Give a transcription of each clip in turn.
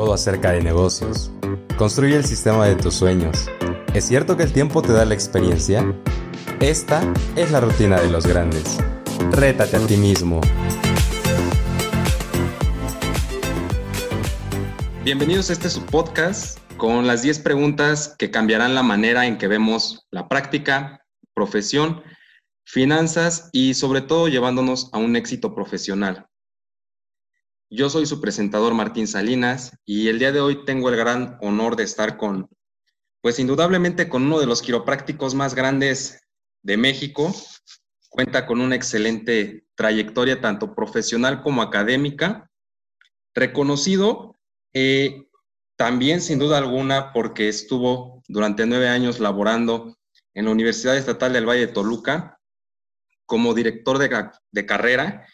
todo acerca de negocios. Construye el sistema de tus sueños. ¿Es cierto que el tiempo te da la experiencia? Esta es la rutina de los grandes. Rétate a ti mismo. Bienvenidos a este su podcast con las 10 preguntas que cambiarán la manera en que vemos la práctica, profesión, finanzas y sobre todo llevándonos a un éxito profesional. Yo soy su presentador Martín Salinas y el día de hoy tengo el gran honor de estar con, pues indudablemente con uno de los quiroprácticos más grandes de México. Cuenta con una excelente trayectoria tanto profesional como académica, reconocido eh, también sin duda alguna porque estuvo durante nueve años laborando en la Universidad Estatal del Valle de Toluca como director de, de carrera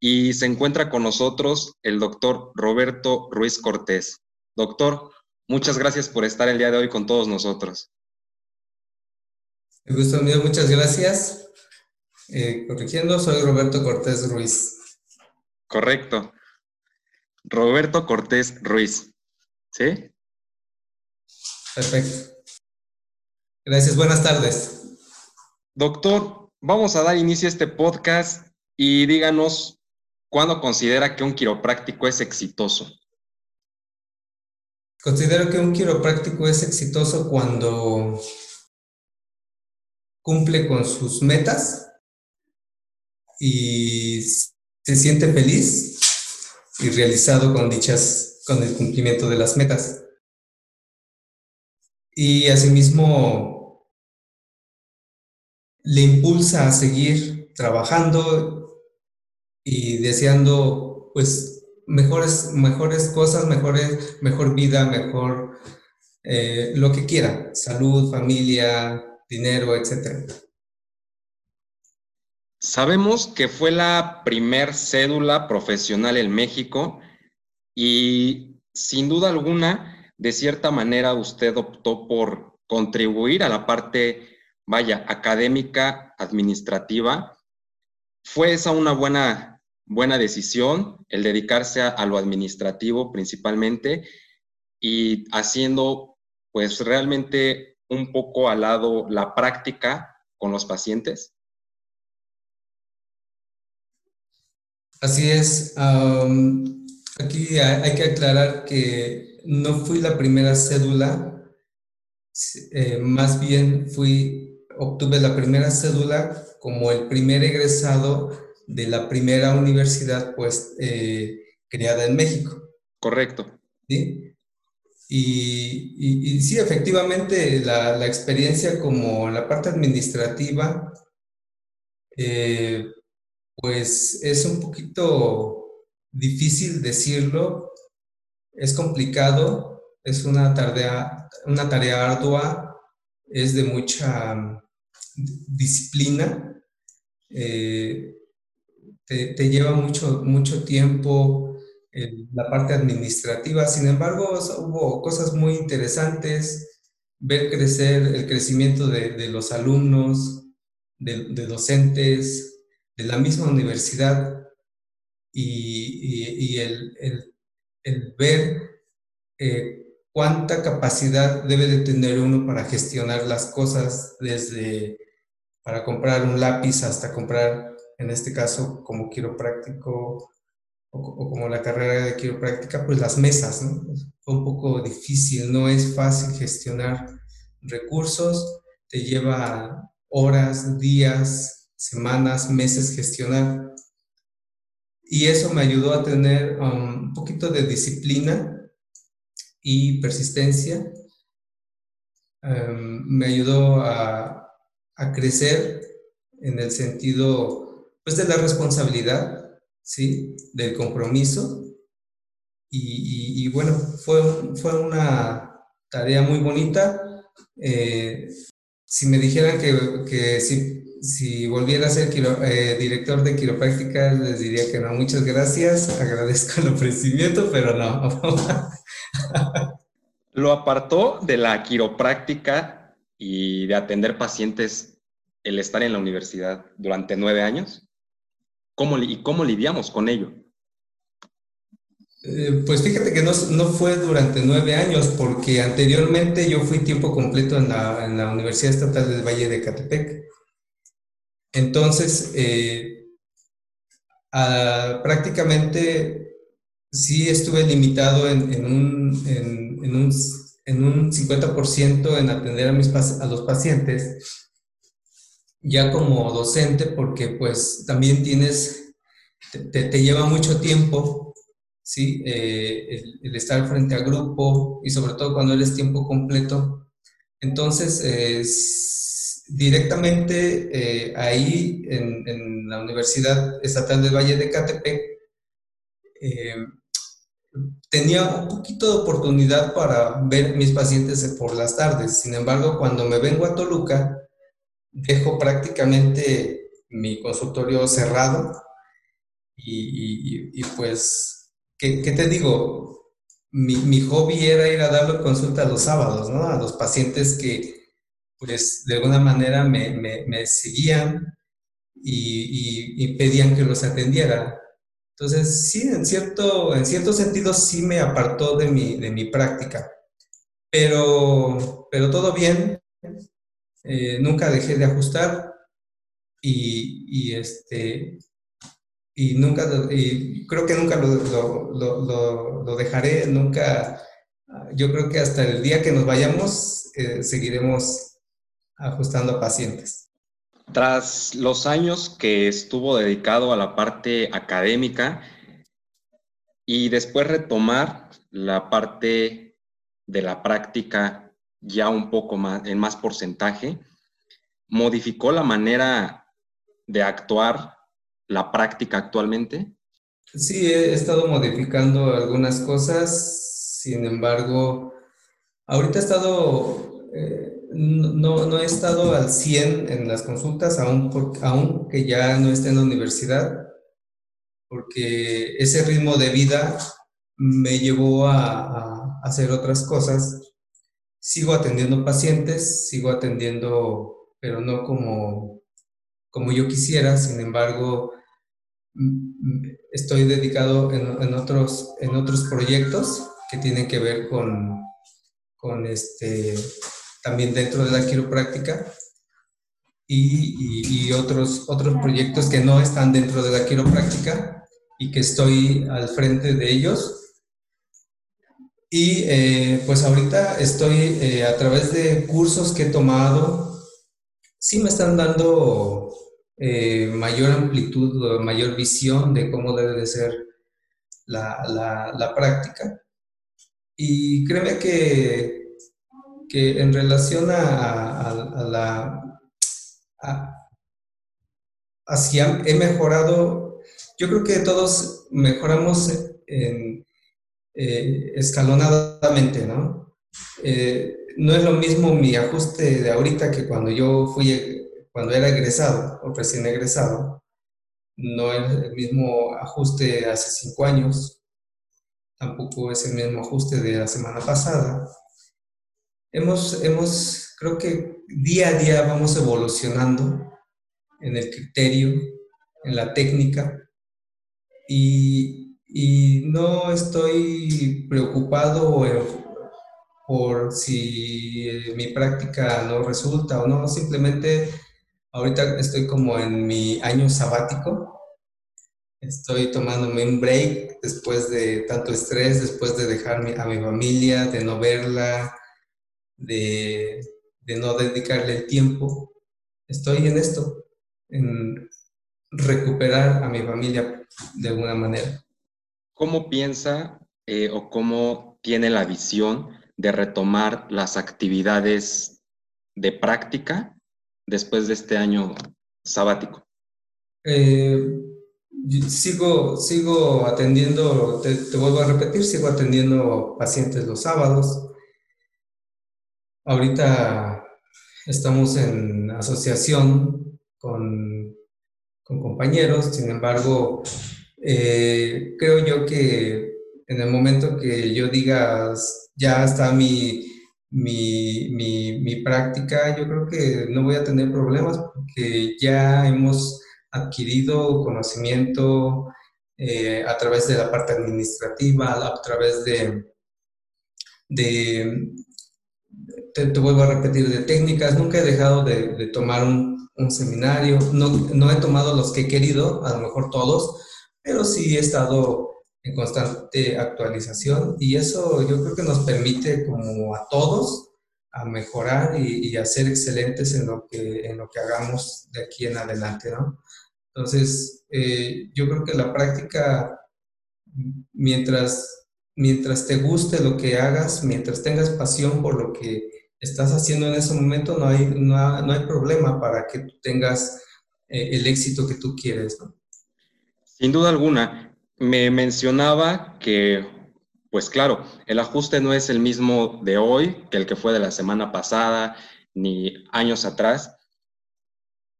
y se encuentra con nosotros el doctor Roberto Ruiz Cortés. Doctor, muchas gracias por estar el día de hoy con todos nosotros. Me gusto mío, muchas gracias. Eh, corrigiendo, soy Roberto Cortés Ruiz. Correcto. Roberto Cortés Ruiz. ¿Sí? Perfecto. Gracias, buenas tardes. Doctor, vamos a dar inicio a este podcast y díganos ¿Cuándo considera que un quiropráctico es exitoso? Considero que un quiropráctico es exitoso cuando cumple con sus metas y se siente feliz y realizado con dichas, con el cumplimiento de las metas. Y asimismo le impulsa a seguir trabajando y deseando pues mejores, mejores cosas, mejores, mejor vida, mejor eh, lo que quiera, salud, familia, dinero, etc. Sabemos que fue la primer cédula profesional en México y sin duda alguna, de cierta manera, usted optó por contribuir a la parte, vaya, académica, administrativa. ¿Fue esa una buena buena decisión el dedicarse a, lo administrativo principalmente y haciendo pues realmente un poco al lado la práctica con los pacientes? Así es. aquí hay que aclarar que no fui la primera cédula, eh, más bien fui, obtuve la primera cédula como el primer egresado de la primera universidad pues eh, creada en México. Correcto. ¿Sí? Y, sí, efectivamente, la, experiencia como la parte administrativa, eh, pues es un poquito difícil decirlo, es complicado, es una tarea, una tarea ardua, es de mucha mm, disciplina. Eh, te, lleva mucho, mucho tiempo la parte administrativa. Sin embargo, hubo cosas muy interesantes, ver crecer el crecimiento de, los alumnos, de, docentes, de la misma universidad y, el, ver eh, cuánta capacidad debe de tener uno para gestionar las cosas desde para comprar un lápiz hasta comprar en este caso como quiropráctico o, como la carrera de quiropráctica, pues las mesas, ¿no? Fue un poco difícil, no es fácil gestionar recursos, te lleva horas, días, semanas, meses gestionar. Y eso me ayudó a tener um, un poquito de disciplina y persistencia. Um, me ayudó a, a crecer en el sentido pues de la responsabilidad, ¿sí? Del compromiso. Y, bueno, fue, fue una tarea muy bonita. Eh, si me dijeran que, que si, si, volviera a ser eh, director de quiropráctica, les diría que no. Muchas gracias, agradezco el ofrecimiento, pero no. Lo apartó de la quiropráctica y de atender pacientes el estar en la universidad durante nueve años. ¿Cómo, ¿Y cómo lidiamos con ello? Eh, pues fíjate que no, no, fue durante nueve años, porque anteriormente yo fui tiempo completo en la, en la Universidad Estatal del Valle de Catepec. Entonces, eh, prácticamente sí estuve limitado en, en, un, en, un, un 50% en atender a, mis, a los pacientes, ya como docente, porque pues también tienes, te, lleva mucho tiempo ¿sí? Eh, el, estar frente al grupo y sobre todo cuando eres tiempo completo. Entonces, directamente eh, ahí en, la Universidad Estatal del Valle de Catepec, eh, tenía un poquito de oportunidad para ver mis pacientes por las tardes. Sin embargo, cuando me vengo a Toluca, dejo prácticamente mi consultorio cerrado y pues ¿qué, te digo? Mi, hobby era ir a darle consulta los sábados, ¿no? A los pacientes que, pues, de alguna manera me, seguían y, pedían que los atendiera. Entonces, sí, en cierto, en cierto sentido sí me apartó de mi, de mi práctica, pero, pero todo bien, eh, nunca dejé de ajustar y, este, y nunca, y creo que nunca lo, lo, lo, dejaré, nunca, yo creo que hasta el día que nos vayamos eh, seguiremos ajustando a pacientes. Tras los años que estuvo dedicado a la parte académica y después retomar la parte de la práctica ya un poco más, en más porcentaje, modificó la manera de actuar la práctica actualmente? Sí, he estado modificando algunas cosas, sin embargo, ahorita he estado, eh, no, no, he estado al 100 en las consultas, aún, aún que ya no esté en la universidad, porque ese ritmo de vida me llevó a hacer otras cosas. Sigo atendiendo pacientes, sigo atendiendo, pero no como como yo quisiera, sin embargo, estoy dedicado en, otros, en otros proyectos que tienen que ver con, con este, también dentro de la quiropráctica y, y, otros, otros proyectos que no están dentro de la quiropráctica y que estoy al frente de ellos. Y eh, pues ahorita estoy eh, a través de cursos que he tomado, sí me están dando eh, mayor amplitud, mayor visión de cómo debe de ser la, la, práctica. Y créeme que, que en relación a, a, la... hacia, he mejorado, yo creo que todos mejoramos en, eh, escalonadamente, ¿no? Eh, no es lo mismo mi ajuste de ahorita que cuando yo fui cuando era egresado o recién egresado, no es el mismo ajuste hace cinco años, tampoco es el mismo ajuste de la semana pasada. Hemos, hemos, creo que día a día vamos evolucionando en el criterio, en la técnica, y, y no estoy preocupado por si mi práctica no resulta o no, simplemente Ahorita estoy como en mi año sabático. Estoy tomándome un break después de tanto estrés, después de dejar a mi familia, de no verla, de, de no dedicarle el tiempo. Estoy en esto, en recuperar a mi familia de alguna manera. ¿Cómo piensa eh, o cómo tiene la visión de retomar las actividades de práctica después de este año sabático? Eh, sigo, sigo atendiendo, te, vuelvo a repetir, sigo atendiendo pacientes los sábados. Ahorita estamos en asociación con, con compañeros, sin embargo, eh, creo yo que en el momento que yo diga, ya está mi mi, mi, práctica, yo creo que no voy a tener problemas porque ya hemos adquirido conocimiento, eh, a través de la parte administrativa, a través de, de te, vuelvo a repetir, de técnicas. Nunca he dejado de, tomar un, un seminario. No, no, he tomado los que he querido, a lo mejor todos, pero sí he estado en constante actualización y eso yo creo que nos permite como a todos a mejorar y, a ser excelentes en lo, que, en lo que hagamos de aquí en adelante, ¿no? Entonces, eh, yo creo que la práctica, mientras, mientras te guste lo que hagas, mientras tengas pasión por lo que estás haciendo en ese momento, no hay, no, hay problema para que tengas eh, el éxito que tú quieres, ¿no? Sin duda alguna. Me mencionaba que pues claro, el ajuste no es el mismo de hoy que el que fue de la semana pasada ni años atrás,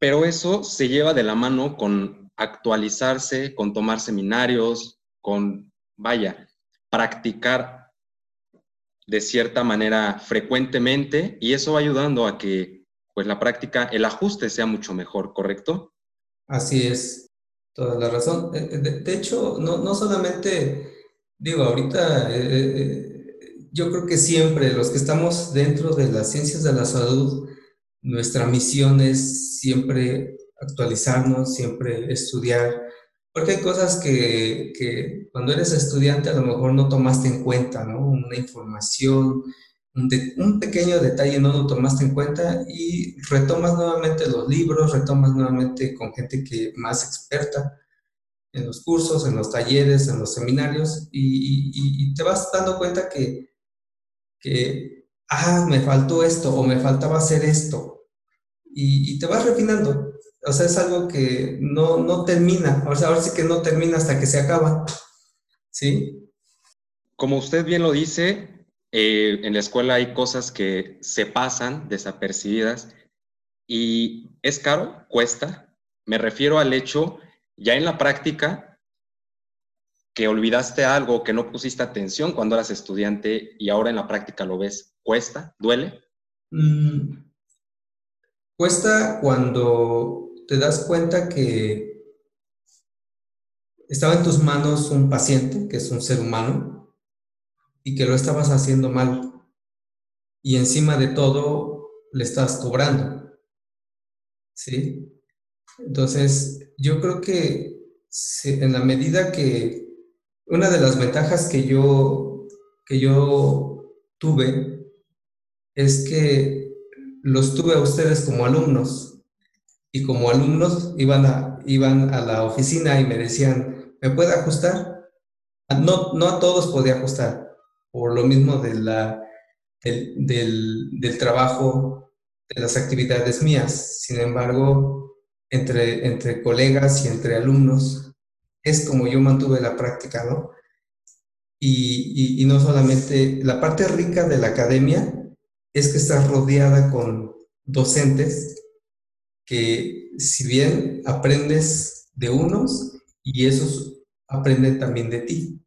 pero eso se lleva de la mano con actualizarse, con tomar seminarios, con, vaya, practicar de cierta manera frecuentemente y eso va ayudando a que pues la práctica, el ajuste sea mucho mejor, ¿correcto? Así es, toda la razón. Eh, eh, de, hecho, no, no solamente Digo, ahorita eh, yo creo que siempre los que estamos dentro de las ciencias de la salud, nuestra misión es siempre actualizarnos, siempre estudiar, porque hay cosas que, que cuando eres estudiante a lo mejor no tomaste en cuenta, ¿no? Una información, un, pequeño detalle no lo tomaste en cuenta y retomas nuevamente los libros, retomas nuevamente con gente que más experta en los cursos, en los talleres, en los seminarios, y, te vas dando cuenta que, que, ah, me faltó esto o me faltaba hacer esto, y, te vas refinando. O sea, es algo que no, no termina, o sea, ahora sí que no termina hasta que se acaba, ¿sí? Como usted bien lo dice, eh, en la escuela hay cosas que se pasan desapercibidas y es caro, cuesta. Me refiero al hecho ya en la práctica, que olvidaste algo, que no pusiste atención cuando eras estudiante y ahora en la práctica lo ves, ¿cuesta? ¿Duele? Mm, cuesta cuando te das cuenta que estaba en tus manos un paciente, que es un ser humano, y que lo estabas haciendo mal. Y encima de todo, le estás cobrando. ¿Sí? Entonces, yo creo que en la medida que una de las ventajas que yo, que yo tuve es que los tuve a ustedes como alumnos y como alumnos iban a, iban a la oficina y me decían, ¿me puede ajustar? No, no a todos podía ajustar, por lo mismo de la, del, del trabajo, de las actividades mías. Sin embargo, entre, entre colegas y entre alumnos, es como yo mantuve la práctica, ¿no? Y, y, no solamente, la parte rica de la academia es que estás rodeada con docentes que si bien aprendes de unos y esos aprenden también de ti.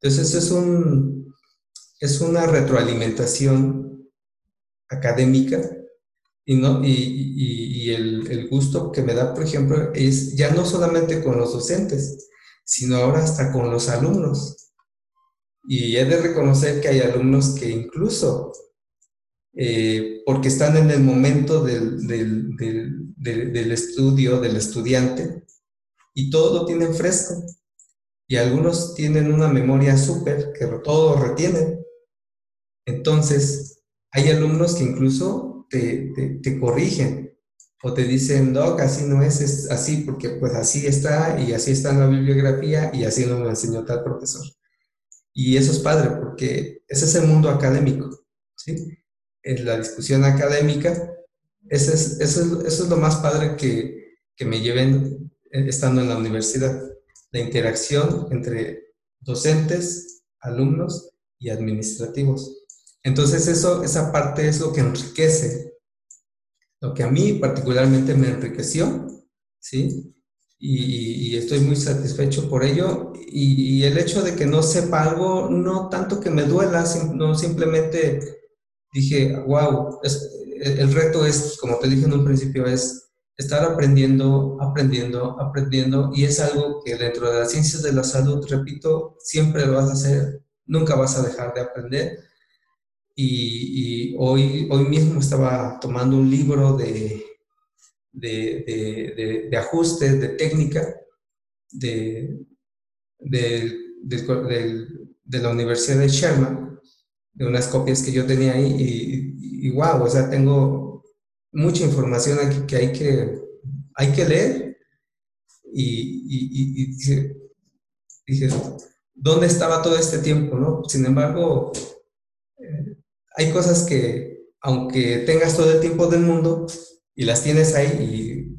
Entonces eso es, un, es una retroalimentación académica y, no, y, el, gusto que me da, por ejemplo, es ya no solamente con los docentes, sino ahora hasta con los alumnos. Y he de reconocer que hay alumnos que incluso, eh, porque están en el momento del, del, del, del, estudio, del estudiante, y todo lo tienen fresco. Y algunos tienen una memoria súper, que todo retienen. Entonces, hay alumnos que incluso te, te, corrigen o te dicen, Doc, así no es, es así, porque pues así está y así está en la bibliografía y así lo enseñó tal profesor. Y eso es padre, porque ese es el mundo académico, ¿sí? En la discusión académica, es, es, eso es lo más padre que, que me lleven eh, estando en la universidad, la interacción entre docentes, alumnos y administrativos. Entonces eso, esa parte es lo que enriquece, lo que a mí particularmente me enriqueció, ¿sí? Y, estoy muy satisfecho por ello. Y, el hecho de que no sepa algo, no tanto que me duela, no simplemente dije, wow, el reto es, como te dije en un principio, es, estar aprendiendo, aprendiendo, aprendiendo, y es algo que dentro de las ciencias de la salud, repito, siempre lo vas a hacer, nunca vas a dejar de aprender. Y, hoy, hoy mismo estaba tomando un libro de, de, de, ajustes, de técnica, de, de la Universidad de Sherman, de unas copias que yo tenía ahí, y, y, wow, o sea, tengo mucha información aquí que hay que, hay que leer, y, y dije, ¿dónde estaba todo este tiempo? ¿no? Sin embargo, hay cosas que, aunque tengas todo el tiempo del mundo y las tienes ahí,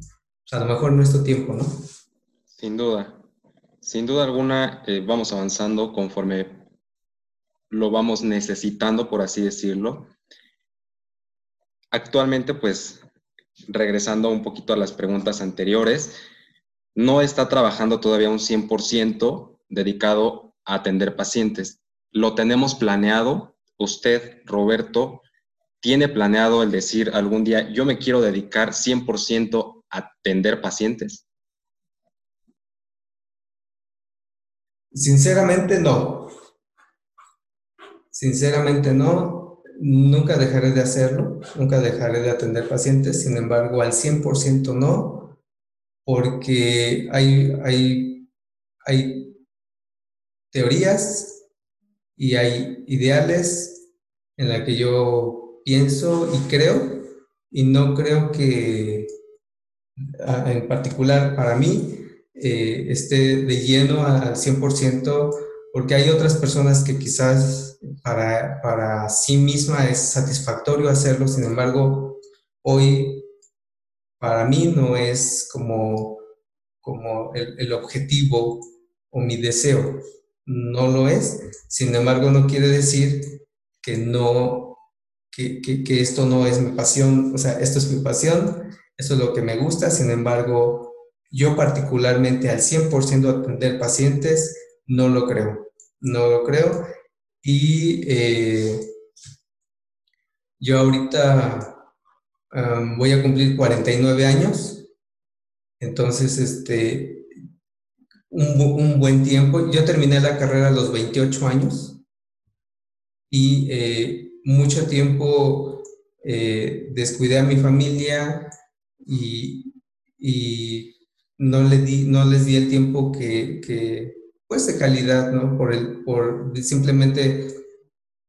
y a lo mejor no es tu tiempo, ¿no? Sin duda. Sin duda alguna, eh, vamos avanzando conforme lo vamos necesitando, por así decirlo. Actualmente, pues, regresando un poquito a las preguntas anteriores, no está trabajando todavía un 100% dedicado a atender pacientes. Lo tenemos planeado. Usted, Roberto, tiene planeado el decir algún día, yo me quiero dedicar 100% a atender pacientes. Sinceramente no. Sinceramente no. Nunca dejaré de hacerlo, nunca dejaré de atender pacientes, sin embargo, al 100% no, porque hay, hay, hay teorías y hay ideales en la que yo pienso y creo, y no creo que en particular para mí eh, esté de lleno al 100%, porque hay otras personas que quizás para, para sí misma es satisfactorio hacerlo, sin embargo, hoy para mí no es como, como el, el objetivo o mi deseo, no lo es, sin embargo no quiere decir que no, que, que, esto no es mi pasión, o sea, esto es mi pasión, eso es lo que me gusta, sin embargo, yo particularmente al 100% atender pacientes, no lo creo, no lo creo. Y eh, yo ahorita voy a cumplir 49 años, entonces este, un, buen tiempo. Yo terminé la carrera a los 28 años y eh, mucho tiempo eh, descuidé a mi familia y, y no, le di, no les di el tiempo que, que, pues de calidad, ¿no? Por, el, por simplemente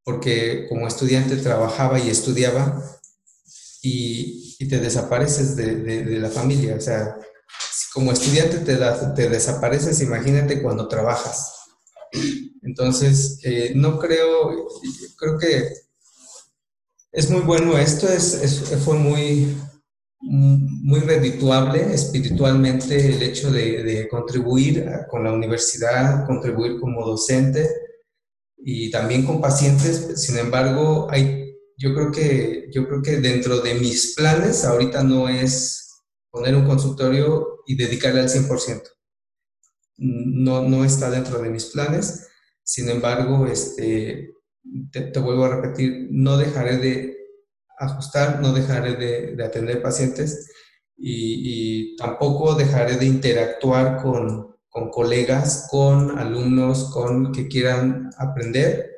porque como estudiante trabajaba y estudiaba y, y te desapareces de, de, la familia. O sea, como estudiante te, desapareces, imagínate cuando trabajas. Entonces, eh, no creo, creo que es muy bueno esto, es, es, fue muy, muy redituable espiritualmente el hecho de, contribuir con la universidad, contribuir como docente y también con pacientes. Sin embargo, hay, yo, creo que, yo creo que dentro de mis planes ahorita no es poner un consultorio y dedicarle al 100%. No, no está dentro de mis planes. Sin embargo, este, te vuelvo a repetir, no dejaré de, ajustar, no dejaré de, atender pacientes y, tampoco dejaré de interactuar con, con, colegas, con alumnos, con que quieran aprender.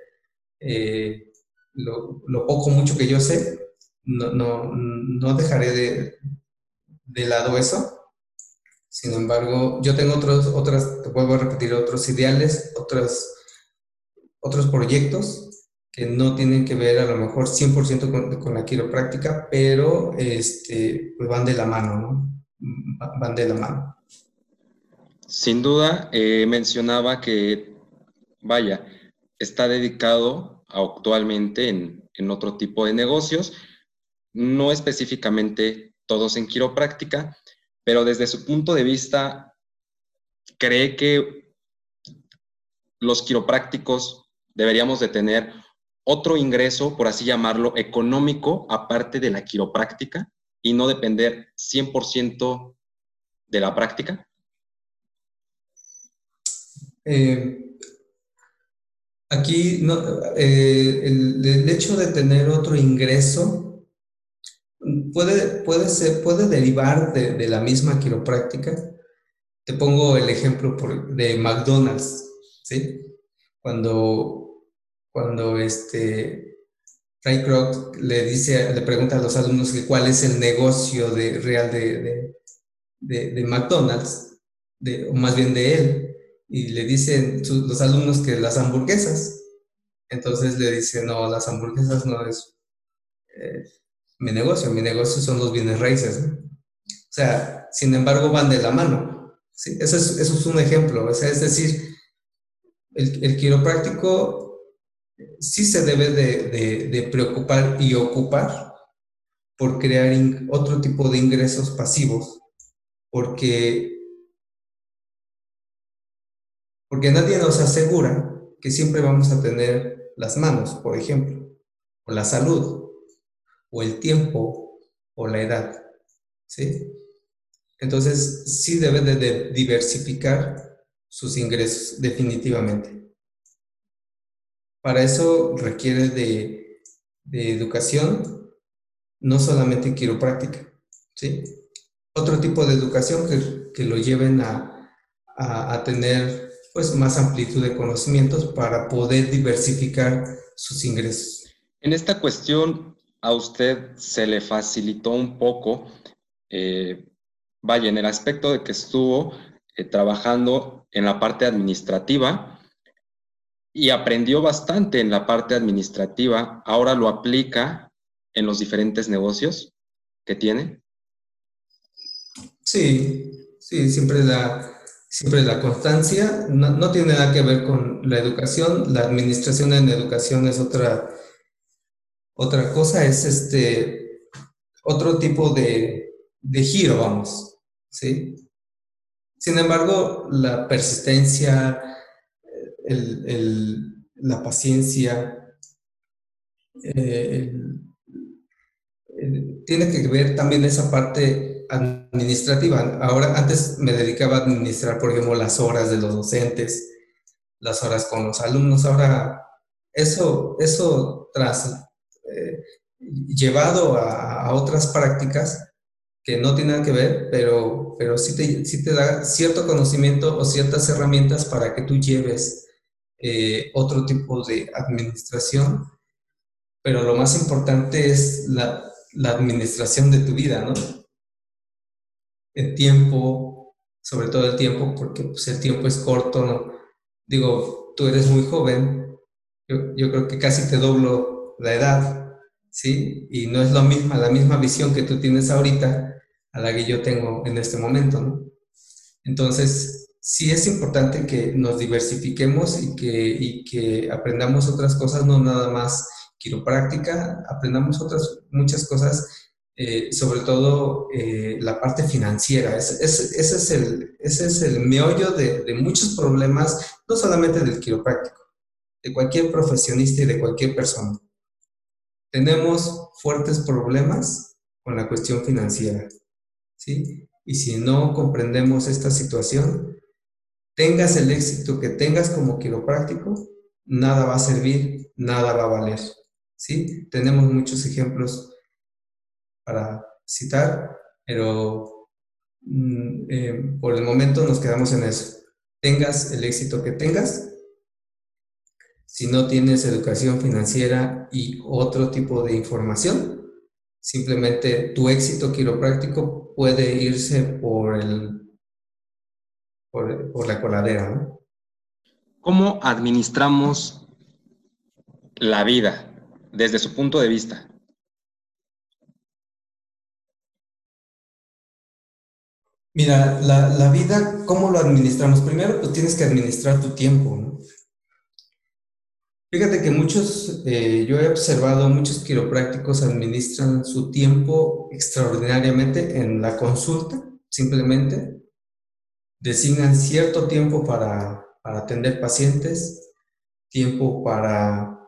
Eh, lo, lo, poco, mucho que yo sé, no, no, no dejaré de, de, lado eso. Sin embargo, yo tengo otros, otras, te vuelvo a repetir, otros ideales, otros, otros proyectos que no tienen que ver a lo mejor 100% con, con, la quiropráctica, pero este, pues van de la mano, ¿no? Van de la mano. Sin duda, eh, mencionaba que, vaya, está dedicado actualmente en, en otro tipo de negocios, no específicamente todos en quiropráctica, pero desde su punto de vista, cree que los quiroprácticos deberíamos de tener otro ingreso, por así llamarlo, económico, aparte de la quiropráctica, y no depender 100% de la práctica? Eh, aquí eh, el, hecho de tener otro ingreso puede, puede, puede derivar de, la misma quiropráctica. Te pongo el ejemplo de McDonald's, ¿sí? Cuando, cuando este, Ray Kroc le dice, le pregunta a los alumnos cuál es el negocio de, real de, de, McDonald's, o más bien de él, y le dicen los alumnos que las hamburguesas. Entonces le dice, no, las hamburguesas no es eh, mi negocio, mi negocio son los bienes raíces. O sea, sin embargo, van de la mano. Eso, es, un ejemplo. Es decir, el, quiropráctico sí se debe de, de, preocupar y ocupar por crear otro tipo de ingresos pasivos, porque, porque nadie nos asegura que siempre vamos a tener las manos, por ejemplo, o la salud, o el tiempo, o la edad. ¿sí? Entonces, sí debe de diversificar sus ingresos, definitivamente. Para eso requiere de, educación, no solamente quiropráctica, ¿sí? Otro tipo de educación que, lo lleven a, a, tener pues más amplitud de conocimientos para poder diversificar sus ingresos. En esta cuestión, a usted se le facilitó un poco, eh, vaya, en el aspecto de que estuvo eh, trabajando en la parte administrativa, y aprendió bastante en la parte administrativa, ahora lo aplica en los diferentes negocios que tiene. Sí, sí, siempre la, siempre la constancia, no, tiene nada que ver con la educación, la administración en educación es otra, otra cosa, es este, otro tipo de, de giro, vamos, ¿sí? Sin embargo, la persistencia, la paciencia, tiene que ver también esa parte administrativa. Ahora, antes me dedicaba a administrar, por ejemplo, las horas de los docentes, las horas con los alumnos. Ahora, eso, eso tras, eh, llevado a, otras prácticas que no tienen que ver, pero, pero sí, te, sí te da cierto conocimiento o ciertas herramientas para que tú lleves eh, otro tipo de administración, pero lo más importante es la, la administración de tu vida, ¿no? El tiempo, sobre todo el tiempo, porque pues, el tiempo es corto, ¿no? Digo, tú eres muy joven, yo, yo creo que casi te doblo la edad, ¿sí? Y no es lo misma, la misma visión que tú tienes ahorita a la que yo tengo en este momento, ¿no? Entonces, sí es importante que nos diversifiquemos y que, que aprendamos otras cosas, no nada más quiropráctica, aprendamos otras muchas cosas, eh, sobre todo eh, la parte financiera. ese, es el, ese es el meollo de, de, muchos problemas, no solamente del quiropráctico, de cualquier profesionista y de cualquier persona. Tenemos fuertes problemas con la cuestión financiera, ¿sí? Y si no comprendemos esta situación, tengas el éxito que tengas como quiropráctico, nada va a servir, nada va a valer. ¿sí? Tenemos muchos ejemplos para citar, pero mm, eh, por el momento nos quedamos en eso. Tengas el éxito que tengas, si no tienes educación financiera y otro tipo de información, simplemente tu éxito quiropráctico puede irse por el por, la coladera, ¿no? ¿Cómo administramos la vida desde su punto de vista? Mira, la, vida, ¿cómo lo administramos? Primero, pues tienes que administrar tu tiempo, ¿no? Fíjate que muchos, eh, yo he observado, muchos quiroprácticos administran su tiempo extraordinariamente en la consulta, simplemente, designan cierto tiempo para, atender pacientes, tiempo para,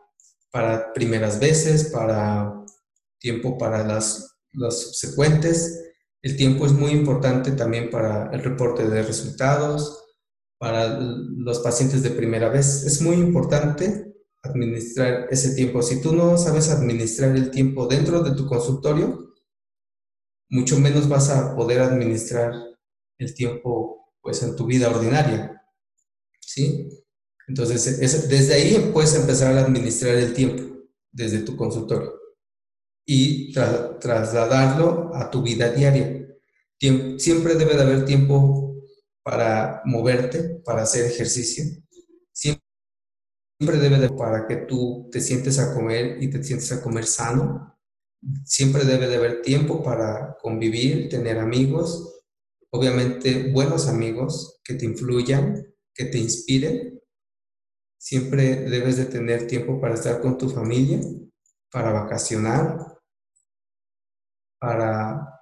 para primeras veces, para tiempo para las, las subsecuentes. El tiempo es muy importante también para el reporte de resultados, para los pacientes de primera vez. Es muy importante administrar ese tiempo. Si tú no sabes administrar el tiempo dentro de tu consultorio, mucho menos vas a poder administrar el tiempo pues en tu vida ordinaria. ¿Sí? Entonces, desde ahí puedes empezar a administrar el tiempo, desde tu consultorio, y trasladarlo a tu vida diaria. siempre debe de haber tiempo para moverte, para hacer ejercicio. Siempre debe de para que tú te sientes a comer y te sientes a comer sano. Siempre debe de haber tiempo para convivir, tener amigos, obviamente buenos amigos que te influyan, que te inspiren Siempre debes de tener tiempo para estar con tu familia, para vacacionar, para,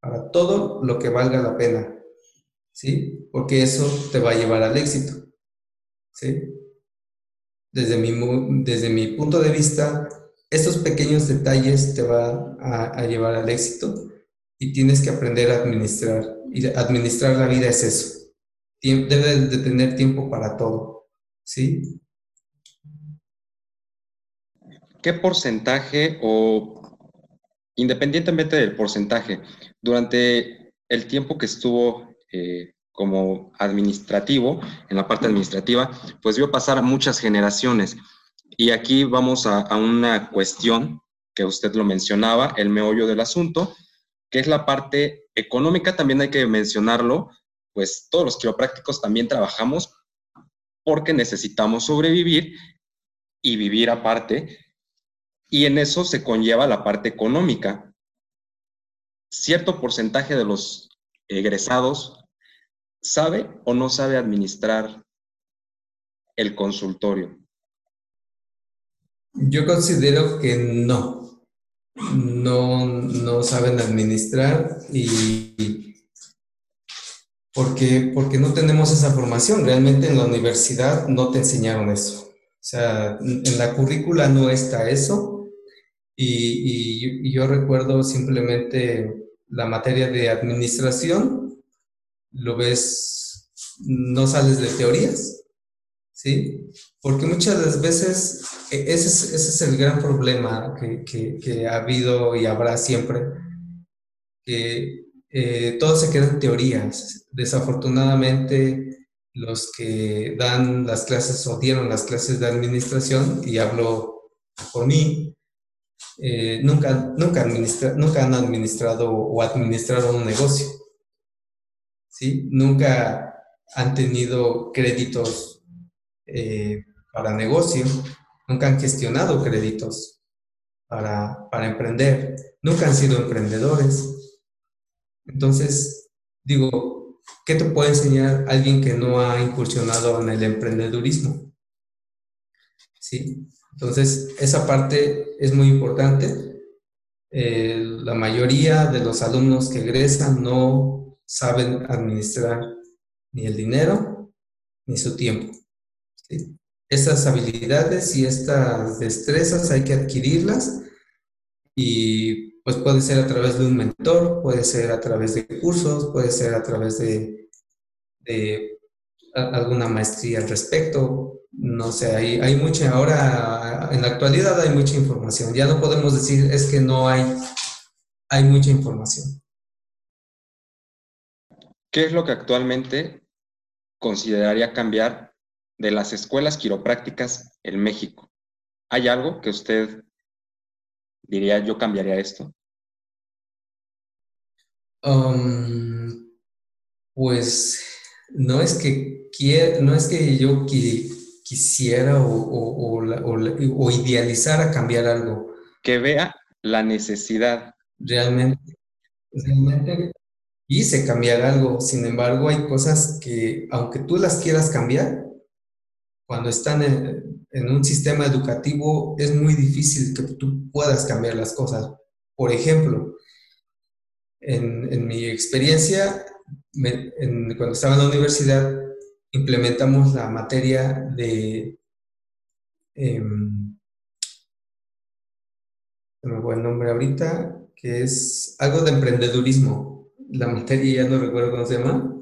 para todo lo que valga la pena, ¿sí? Porque eso te va a llevar al éxito, ¿sí? Desde mi, desde mi punto de vista, estos pequeños detalles te van a, llevar al éxito y tienes que aprender a administrar. Administrar la vida es eso. Debes de tener tiempo para todo. ¿sí? ¿Qué porcentaje o independientemente del porcentaje, durante el tiempo que estuvo eh, como administrativo, en la parte administrativa, pues vio pasar muchas generaciones. Y aquí vamos a, una cuestión que usted lo mencionaba, el meollo del asunto, que es la parte económica, también hay que mencionarlo, pues todos los quiroprácticos también trabajamos porque necesitamos sobrevivir y vivir aparte, y en eso se conlleva la parte económica. Cierto porcentaje de los egresados sabe o no sabe administrar el consultorio. Yo considero que no, no, no saben administrar y porque, porque no tenemos esa formación. Realmente en la universidad no te enseñaron eso. O sea, en la currícula no está eso. Y, y, yo recuerdo simplemente la materia de administración, lo ves, no sales de teorías, ¿sí? Porque muchas veces e, ese es, ese es el gran problema que, que, ha habido y habrá siempre, que eh, todo se queda en teorías. Desafortunadamente, los que dan las clases o dieron las clases de administración, y hablo por mí, eh, nunca, nunca, nunca han administrado o administrado un negocio. ¿Sí? Nunca han tenido créditos eh, para negocio, nunca han gestionado créditos para, para emprender, nunca han sido emprendedores. Entonces, digo, ¿qué te puede enseñar alguien que no ha incursionado en el emprendedurismo? ¿Sí? Entonces, esa parte es muy importante. Eh, la mayoría de los alumnos que egresan no saben administrar ni el dinero ni su tiempo. ¿sí? Estas habilidades y estas destrezas hay que adquirirlas y pues puede ser a través de un mentor, puede ser a través de cursos, puede ser a través de, alguna maestría al respecto. No sé, hay, hay mucha, ahora en la actualidad hay mucha información. Ya no podemos decir es que no hay, hay mucha información. ¿Qué es lo que actualmente consideraría cambiar de las escuelas quiroprácticas en México? ¿Hay algo que usted diría yo cambiaría esto? Um, pues no es que no es que yo quisiera o, o, idealizara cambiar algo. Que vea la necesidad. Realmente, realmente quise cambiar algo. Sin embargo, hay cosas que, aunque tú las quieras cambiar, cuando están en, un sistema educativo, es muy difícil que tú puedas cambiar las cosas. Por ejemplo, en, mi experiencia, cuando estaba en la universidad, implementamos la materia de... Eh, me voy el nombre ahorita, que es algo de emprendedurismo. La materia ya no recuerdo cómo se llama.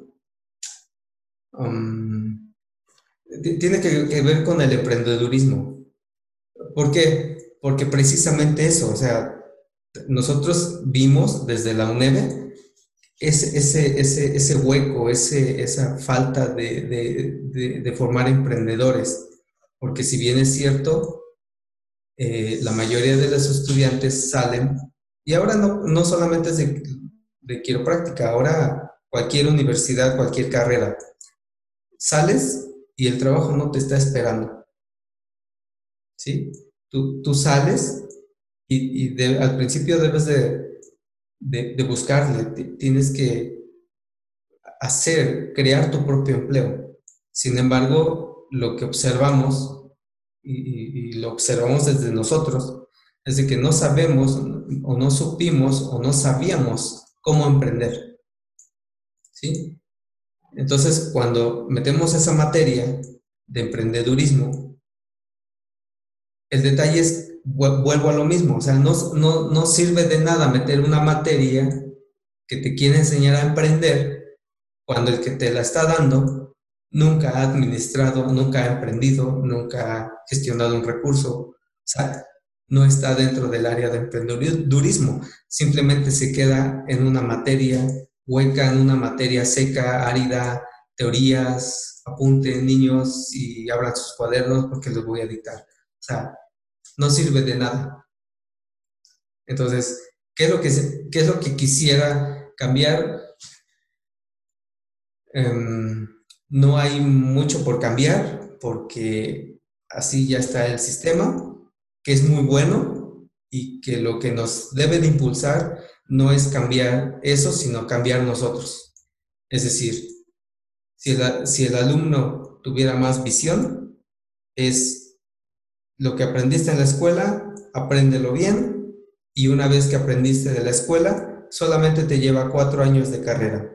Tiene que, ver con el emprendedurismo. ¿Por qué? Porque precisamente eso, o sea, nosotros vimos desde la UNED ese, ese, ese, ese hueco, ese, esa falta de, de, de, formar emprendedores, porque si bien es cierto, eh, la mayoría de los estudiantes salen, y ahora no, no solamente es de, de quiropráctica, ahora cualquier universidad, cualquier carrera, sales y el trabajo no te está esperando. ¿Sí? Tú, tú sales y, y al principio debes de, de, buscarle, tienes que hacer, crear tu propio empleo. Sin embargo, lo que observamos, y, y, lo observamos desde nosotros, es de que no sabemos o no supimos o no sabíamos cómo emprender. ¿Sí? Entonces, cuando metemos esa materia de emprendedurismo, el detalle es vuelvo a lo mismo, o sea, no, no, no sirve de nada meter una materia que te quiere enseñar a emprender cuando el que te la está dando nunca ha administrado, nunca ha emprendido, nunca ha gestionado un recurso, o sea, no está dentro del área de emprendedurismo, simplemente se queda en una materia hueca, en una materia seca, árida, teorías, apunten niños y abran sus cuadernos porque los voy a dictar. O sea, no sirve de nada. Entonces, ¿qué es lo que, es lo que quisiera cambiar? Em, no hay mucho por cambiar porque así ya está el sistema, que es muy bueno y que lo que nos debe de impulsar no es cambiar eso, sino cambiar nosotros. Es decir, si el, alumno tuviera más visión, es lo que aprendiste en la escuela, apréndelo bien y una vez que aprendiste de la escuela, solamente te lleva cuatro años de carrera.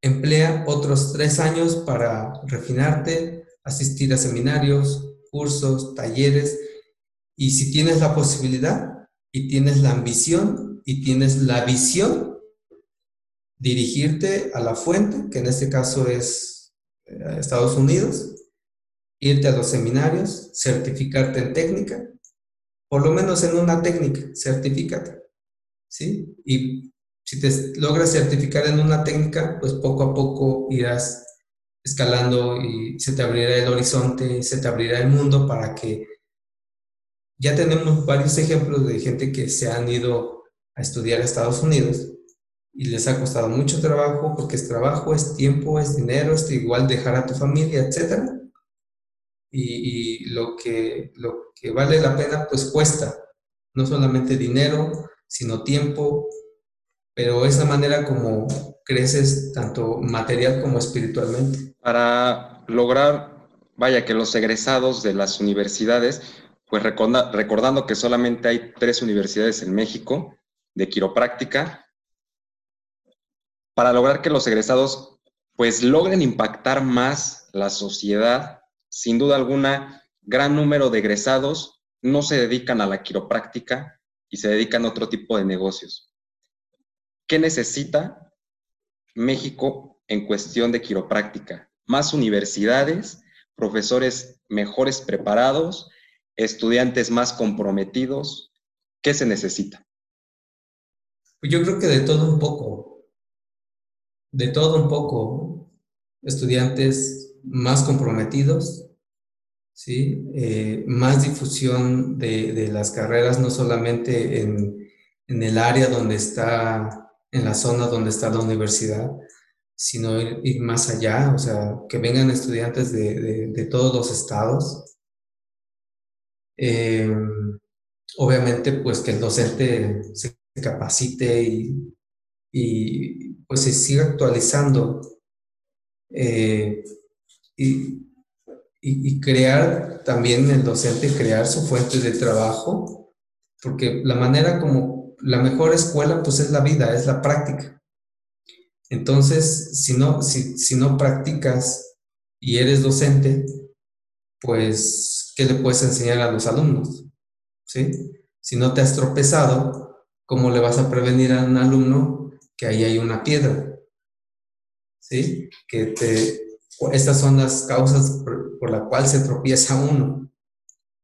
Emplea otros tres años para refinarte, asistir a seminarios, cursos, talleres y si tienes la posibilidad y tienes la ambición y tienes la visión, dirigirte a la fuente, que en este caso es eh, Estados Unidos, irte a los seminarios, certificarte en técnica, por lo menos en una técnica, certifícate, ¿sí? Y si te logras certificar en una técnica, pues poco a poco irás escalando y se te abrirá el horizonte, se te abrirá el mundo para que ya tenemos varios ejemplos de gente que se han ido a estudiar a Estados Unidos y les ha costado mucho trabajo porque es trabajo, es tiempo, es dinero, es igual dejar a tu familia, etcétera. Y, lo, que, lo que vale la pena pues cuesta, no solamente dinero, sino tiempo, pero es la manera como creces tanto material como espiritualmente. Para lograr, vaya, que los egresados de las universidades, pues recordando que solamente hay tres universidades en México de quiropráctica, para lograr que los egresados pues logren impactar más la sociedad sin duda alguna, gran número de egresados no se dedican a la quiropráctica y se dedican a otro tipo de negocios. ¿Qué necesita México en cuestión de quiropráctica? Más universidades, profesores mejores preparados, estudiantes más comprometidos. ¿Qué se necesita? Pues yo creo que de todo un poco, de todo un poco, estudiantes más comprometidos, ¿sí? Eh, más difusión de, las carreras, no solamente en, el área donde está, en la zona donde está la universidad, sino ir, más allá, o sea, que vengan estudiantes de, todos los estados. Eh, obviamente, pues que el docente se capacite y, y pues se siga actualizando. Eh, y, y, crear también el docente, crear su fuente de trabajo, porque la manera como la mejor escuela pues es la vida, es la práctica. Entonces, si no, si, si no practicas y eres docente, pues, ¿qué le puedes enseñar a los alumnos? ¿Sí? Si no te has tropezado, ¿cómo le vas a prevenir a un alumno que ahí hay una piedra? ¿Sí? Que te, estas son las causas por, las cuales se tropieza uno.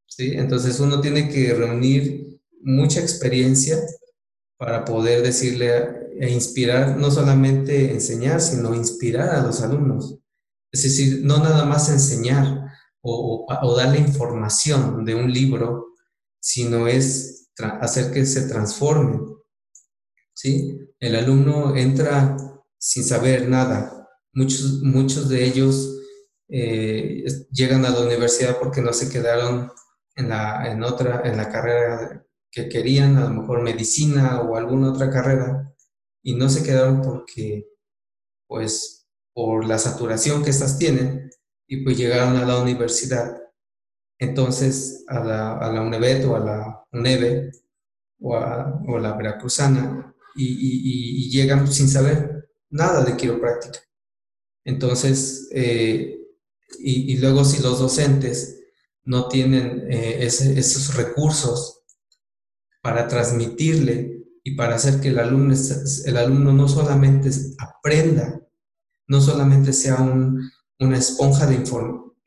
¿sí? Entonces uno tiene que reunir mucha experiencia para poder decirle e inspirar, no solamente enseñar, sino inspirar a los alumnos. Es decir, no nada más enseñar o, o darle información de un libro, sino es hacer que se transforme. ¿sí? El alumno entra sin saber nada. Muchos, muchos de ellos eh, llegan a la universidad porque no se quedaron en, la, en otra, en la carrera que querían, a lo mejor medicina o alguna otra carrera, y no se quedaron porque, pues, por la saturación que estas tienen, y pues llegaron a la universidad. Entonces, a la, a la UNEVET o a la UNEVE o a, o la Veracruzana, y, y, llegan sin saber nada de quiropráctica. Entonces, eh, y, y, luego si los docentes no tienen eh, esos recursos para transmitirle y para hacer que el alumno, el alumno no solamente aprenda, no solamente sea una esponja de,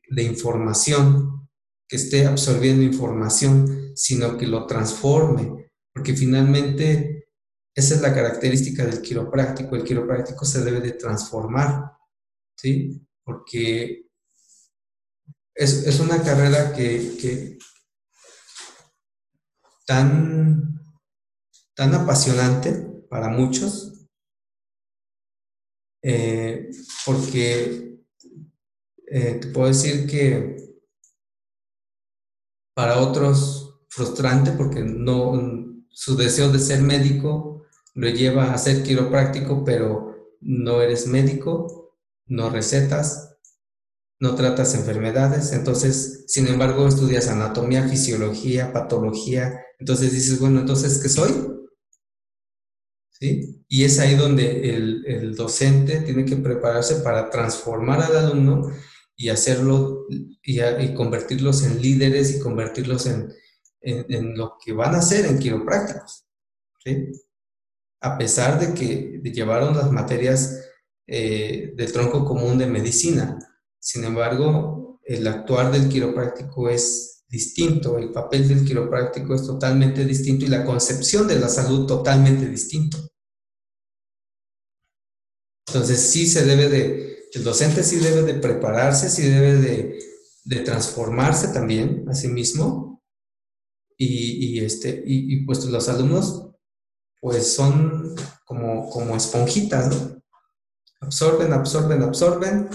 de información, que esté absorbiendo información, sino que lo transforme, porque finalmente esa es la característica del quiropráctico. El quiropráctico se debe de transformar, ¿sí? Porque es, una carrera que, tan, tan apasionante para muchos, eh, porque eh, te puedo decir que para otros frustrante porque no su deseo de ser médico lo lleva a ser quiropráctico, pero no eres médico, no recetas, no tratas enfermedades, entonces, sin embargo, estudias anatomía, fisiología, patología, entonces dices, bueno, entonces, ¿qué soy? ¿Sí? Y es ahí donde el, docente tiene que prepararse para transformar al alumno y hacerlo y, convertirlos en líderes y convertirlos en, lo que van a hacer en quiroprácticos. ¿sí? A pesar de que llevaron las materias eh, del tronco común de medicina, sin embargo, el actuar del quiropráctico es distinto, el papel del quiropráctico es totalmente distinto y la concepción de la salud totalmente distinto. Entonces sí se debe de, el docente sí debe de prepararse, sí debe de, transformarse también a sí mismo y, este, y, pues los alumnos pues son como, como esponjitas, ¿no? Absorben, absorben, absorben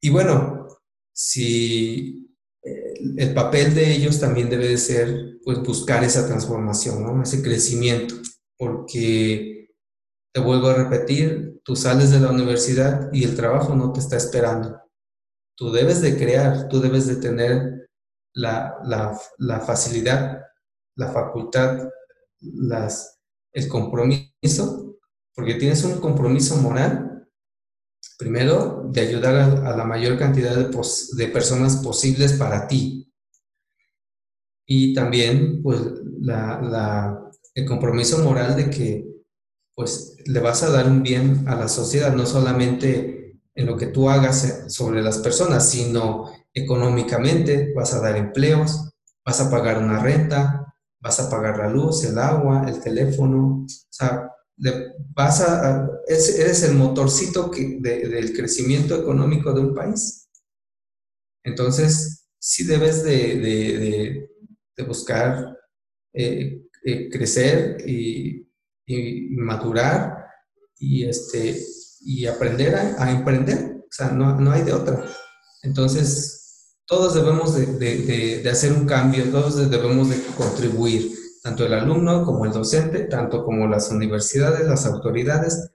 y bueno, si eh, el papel de ellos también debe de ser, pues, buscar esa transformación. Ese crecimiento, porque, te vuelvo a repetir, tú sales de la universidad y el trabajo no te está esperando. Tú debes de crear, tú debes de tener la, la facilidad, la facultad, las, el compromiso, porque tienes un compromiso moral Primero, de ayudar a, la mayor cantidad de, personas posibles para ti. Y también, pues, el compromiso moral de que, pues, le vas a dar un bien a la sociedad, no solamente en lo que tú hagas sobre las personas, sino económicamente, vas a dar empleos, vas a pagar una renta, vas a pagar la luz, el agua, el teléfono, o sea, vas a, eres el motorcito que, del crecimiento económico de un país. Entonces, sí debes de, buscar eh, eh, crecer y, madurar y, este, y aprender a, emprender. O sea, no, no, hay de otra. Entonces, todos debemos de hacer un cambio, todos debemos de contribuir tanto el alumno como el docente, tanto como las universidades, las autoridades.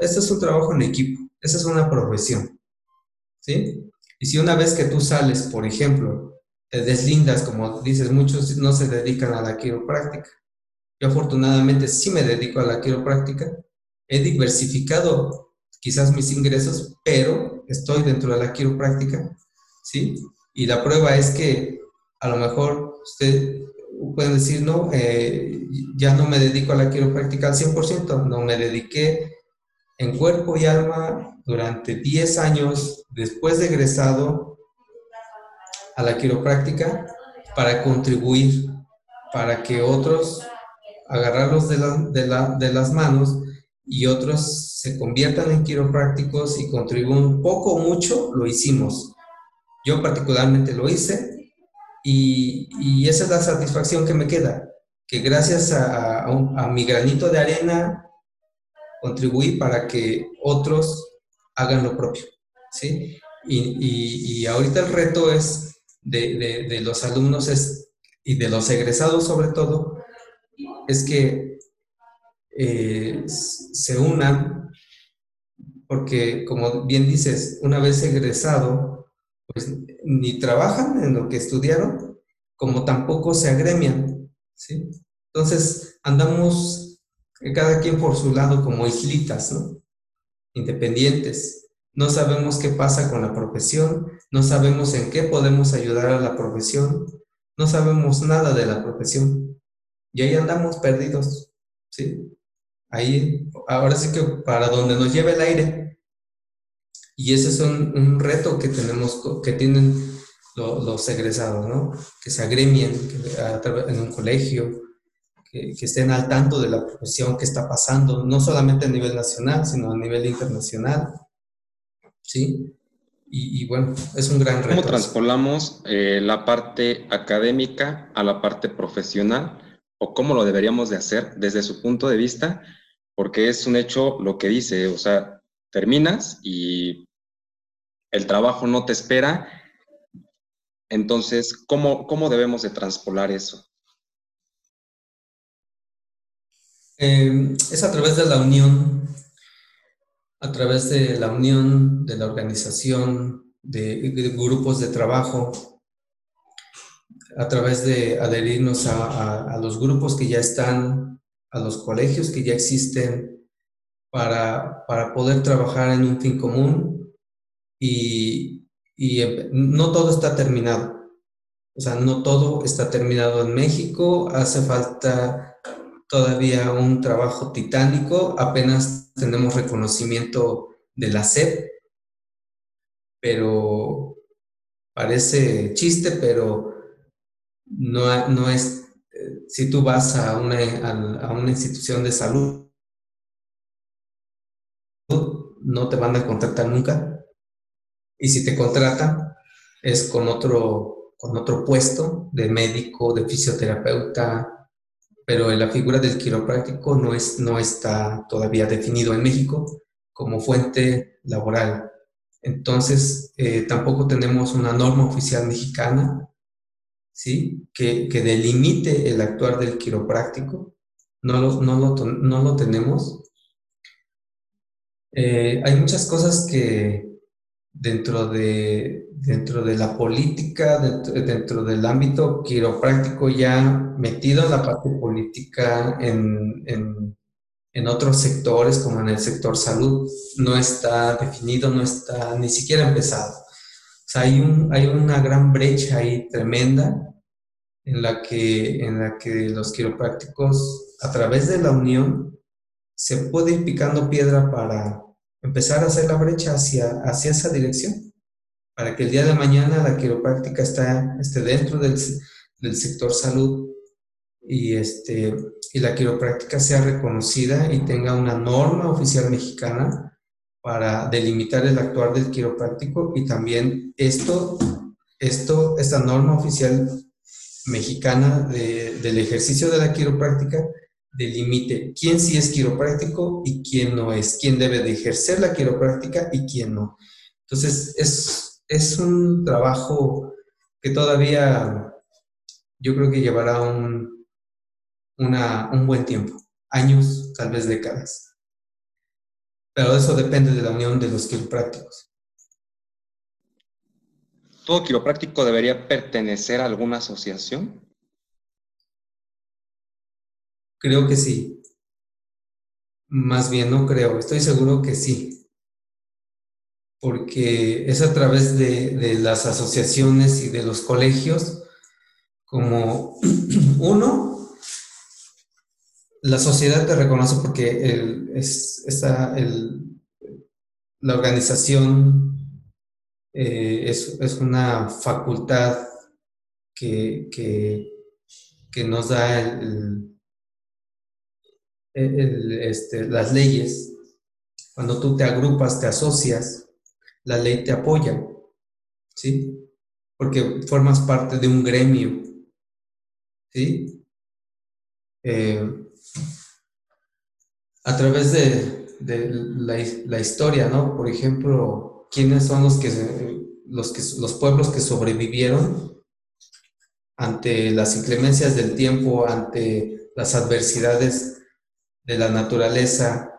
Esto es un trabajo en equipo, esa es una profesión. ¿Sí? Y si una vez que tú sales, por ejemplo, te deslindas, como dices, muchos no se dedican a la quiropráctica. Yo afortunadamente sí me dedico a la quiropráctica. He diversificado quizás mis ingresos, pero estoy dentro de la quiropráctica, ¿sí? Y la prueba es que a lo mejor usted pueden decir, no, eh, ya no me dedico a la quiropráctica al 100%, no me dediqué en cuerpo y alma durante 10 años después de egresado a la quiropráctica para contribuir, para que otros agarrarlos de, las manos y otros se conviertan en quiroprácticos y contribuyan poco o mucho, lo hicimos. Yo particularmente lo hice y, esa es la satisfacción que me queda, que gracias a, a, mi granito de arena contribuí para que otros hagan lo propio, ¿sí? Y, y, y ahorita el reto es de, de, de los alumnos es, y de los egresados sobre todo, es que eh, se unan, porque como bien dices, una vez egresado, pues ni trabajan en lo que estudiaron, como tampoco se agremian, ¿sí? Entonces andamos cada quien por su lado como islitas, ¿no? Independientes. No sabemos qué pasa con la profesión, no sabemos en qué podemos ayudar a la profesión, no sabemos nada de la profesión. Y ahí andamos perdidos, ¿sí? Ahí, ahora sí que para donde nos lleve el aire. Y ese es un, reto que tenemos, que tienen los, egresados, ¿no? Que se agremien en un colegio, que, estén al tanto de la profesión que está pasando, no solamente a nivel nacional, sino a nivel internacional. ¿Sí? Y, bueno, es un gran reto. ¿Cómo transpolamos eh, la parte académica a la parte profesional? ¿O cómo lo deberíamos de hacer desde su punto de vista? Porque es un hecho lo que dice, o sea, terminas y el trabajo no te espera. Entonces, ¿cómo, cómo debemos de transpolar eso? Eh, es a través de la unión a través de la unión, de la organización, de, grupos de trabajo, a través de adherirnos a, los grupos que ya están, a los colegios que ya existen, para, poder trabajar en un fin común y, y no todo está terminado. O sea, no todo está terminado en México, hace falta todavía un trabajo titánico, apenas tenemos reconocimiento de la SEP, pero parece chiste, pero no, no es, si tú vas a una, a una institución de salud, no te van a contratar nunca. Y si te contratan, es con otro, con otro puesto de médico, de fisioterapeuta, pero la figura del quiropráctico no, es, no está todavía definido en México como fuente laboral. Entonces, eh, tampoco tenemos una norma oficial mexicana ¿sí? que, que delimite el actuar del quiropráctico. No lo, no lo, no lo tenemos. Eh, hay muchas cosas que dentro de, dentro de la política, dentro, del ámbito quiropráctico ya metido en la parte política, en, en, otros sectores como en el sector salud, no está definido, no está ni siquiera empezado. O sea, hay, un, hay una gran brecha ahí tremenda en la, que, en la que los quiroprácticos, a través de la unión, se puede ir picando piedra para empezar a hacer la brecha hacia, hacia esa dirección para que el día de mañana la quiropráctica esté dentro del, del, sector salud y, este, y la quiropráctica sea reconocida y tenga una norma oficial mexicana para delimitar el actuar del quiropráctico y también esto, esto esta norma oficial mexicana del ejercicio de la quiropráctica delimite quién sí es quiropráctico y quién no es, quién debe de ejercer la quiropráctica y quién no. Entonces, es es un trabajo que todavía yo creo que llevará un, un buen tiempo, años, tal vez décadas. Pero eso depende de la unión de los quiroprácticos. ¿Todo quiropráctico debería pertenecer a alguna asociación? Creo que sí. Más bien no creo, estoy seguro que sí porque es a través de, las asociaciones y de los colegios como uno, la sociedad te reconoce porque es, la organización eh, es, una facultad que, que nos da este, las leyes. Cuando tú te agrupas, te asocias, la ley te apoya, ¿sí? Porque formas parte de un gremio, ¿sí? Eh, a través de, la, historia, ¿no? Por ejemplo, ¿quiénes son los que, los que los pueblos que sobrevivieron ante las inclemencias del tiempo, ante las adversidades de la naturaleza?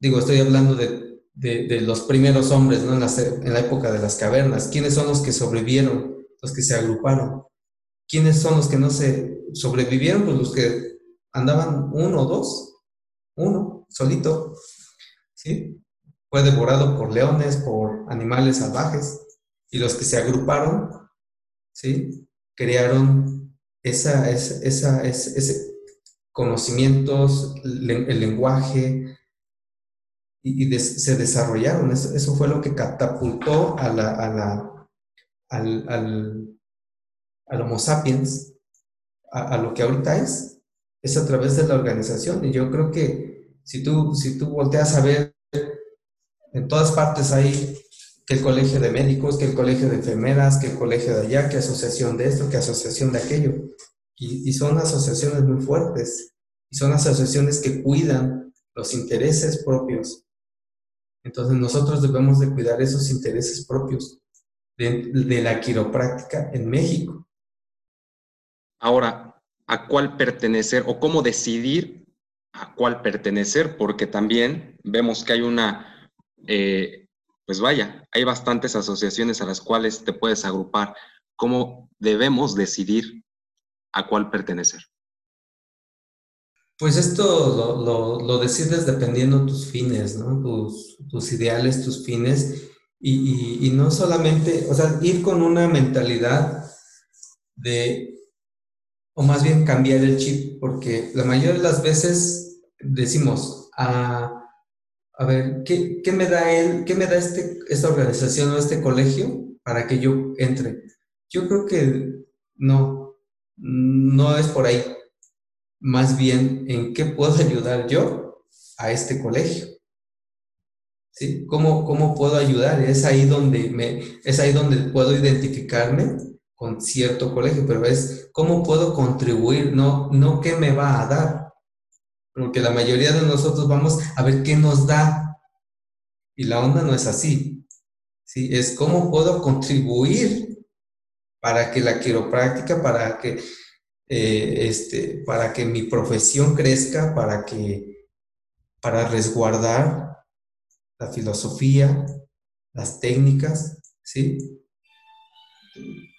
Digo, estoy hablando de, los primeros hombres, ¿no? En la época de las cavernas. ¿Quiénes son los que sobrevivieron? Los que se agruparon. ¿Quiénes son los que no se sobrevivieron? Pues los que andaban uno o dos uno, solito, ¿sí? Fue devorado por leones, por animales salvajes, y los que se agruparon, ¿sí? Crearon esa, ese conocimientos, el lenguaje, y, se desarrollaron. Eso, fue lo que catapultó a la, a la, al, al, Homo sapiens a, a, lo que ahorita es. Es a través de la organización. Y yo creo que si tú, si tú volteas a ver, en todas partes hay que el colegio de médicos, que el colegio de enfermeras, que el colegio de allá, que asociación de esto, que asociación de aquello. Y, son asociaciones muy fuertes. Y son asociaciones que cuidan los intereses propios. Entonces nosotros debemos de cuidar esos intereses propios de, de la quiropráctica en México. Ahora, ¿a cuál pertenecer o cómo decidir a cuál pertenecer, porque también vemos que hay una, eh, pues vaya, hay bastantes asociaciones a las cuales te puedes agrupar. ¿Cómo debemos decidir a cuál pertenecer? Pues esto lo, decides dependiendo tus fines, ¿no? Tus, ideales, tus fines. Y, no solamente, o sea, ir con una mentalidad de o más bien cambiar el chip, porque la mayoría de las veces decimos, a, a ver, ¿qué, ¿qué, me da él, qué me da este, esta organización o este colegio para que yo entre? Yo creo que no, no es por ahí. Más bien, ¿en qué puedo ayudar yo a este colegio? ¿Sí? ¿Cómo, ¿Cómo puedo ayudar? Es ahí donde me, es ahí donde puedo identificarme con cierto colegio, pero es cómo puedo contribuir, no, no qué me va a dar. Porque la mayoría de nosotros vamos a ver qué nos da. Y la onda no es así. ¿sí? Es cómo puedo contribuir para que la quiropráctica, para que, eh, este, para que mi profesión crezca, para que, para resguardar la filosofía, las técnicas, ¿sí?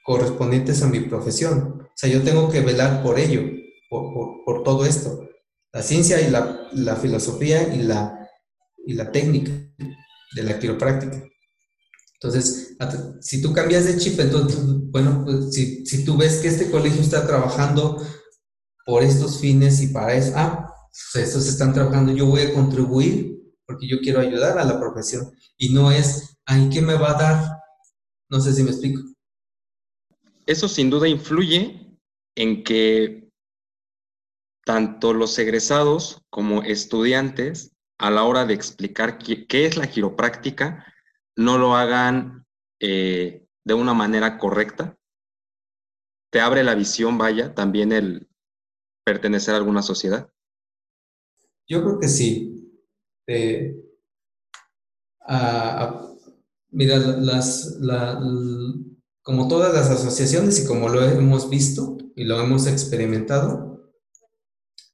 correspondientes a mi profesión. O sea, yo tengo que velar por ello, por, todo esto. La ciencia y la, filosofía y la, y la técnica de la quiropráctica. Entonces, si tú cambias de chip, entonces, bueno, pues, si, si, tú ves que este colegio está trabajando por estos fines y para eso, ah, pues estos están trabajando, yo voy a contribuir porque yo quiero ayudar a la profesión. Y no es, ay, ¿qué me va a dar? No sé si me explico eso sin duda influye en que tanto los egresados como estudiantes, a la hora de explicar qué, es la quiropráctica, no lo hagan eh, de una manera correcta. Te abre la visión, vaya, también el pertenecer a alguna sociedad. Yo creo que sí. mira, las, como todas las asociaciones y como lo hemos visto y lo hemos experimentado,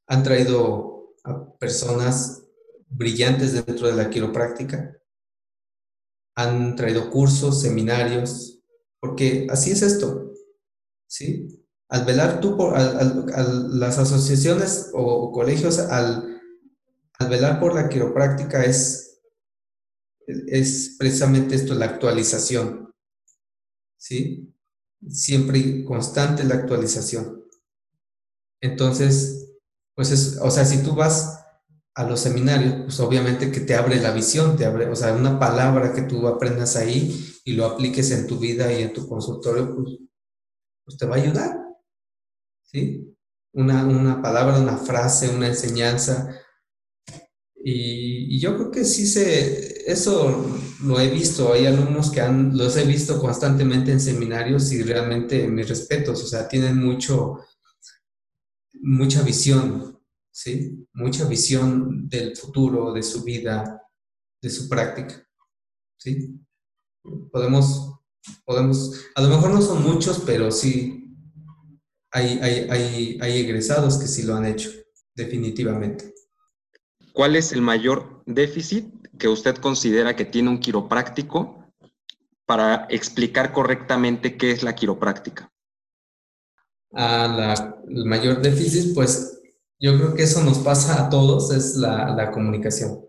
han traído a personas brillantes dentro de la quiropráctica, han traído cursos, seminarios, porque así es esto, ¿sí? Al velar tú por las asociaciones o, colegios, al, al, velar por la quiropráctica es, es precisamente esto, la actualización, ¿sí? Siempre constante la actualización. Entonces, pues es, o sea, si tú vas a los seminarios, pues obviamente que te abre la visión, te abre, o sea, una palabra que tú aprendas ahí y lo apliques en tu vida y en tu consultorio, pues, pues te va a ayudar. ¿sí? Una, una palabra, una frase, una enseñanza. Y, yo creo que sí se, eso lo he visto, hay alumnos que han, los he visto constantemente en seminarios y realmente mis respetos, o sea, tienen mucho, mucha visión, ¿sí? Mucha visión del futuro, de su vida, de su práctica, ¿sí? Podemos, podemos, a lo mejor no son muchos, pero sí hay, hay, hay egresados que sí lo han hecho, definitivamente. ¿Cuál es el mayor déficit que usted considera que tiene un quiropráctico para explicar correctamente qué es la quiropráctica? Ah, el mayor déficit, pues yo creo que eso nos pasa a todos, es la, comunicación.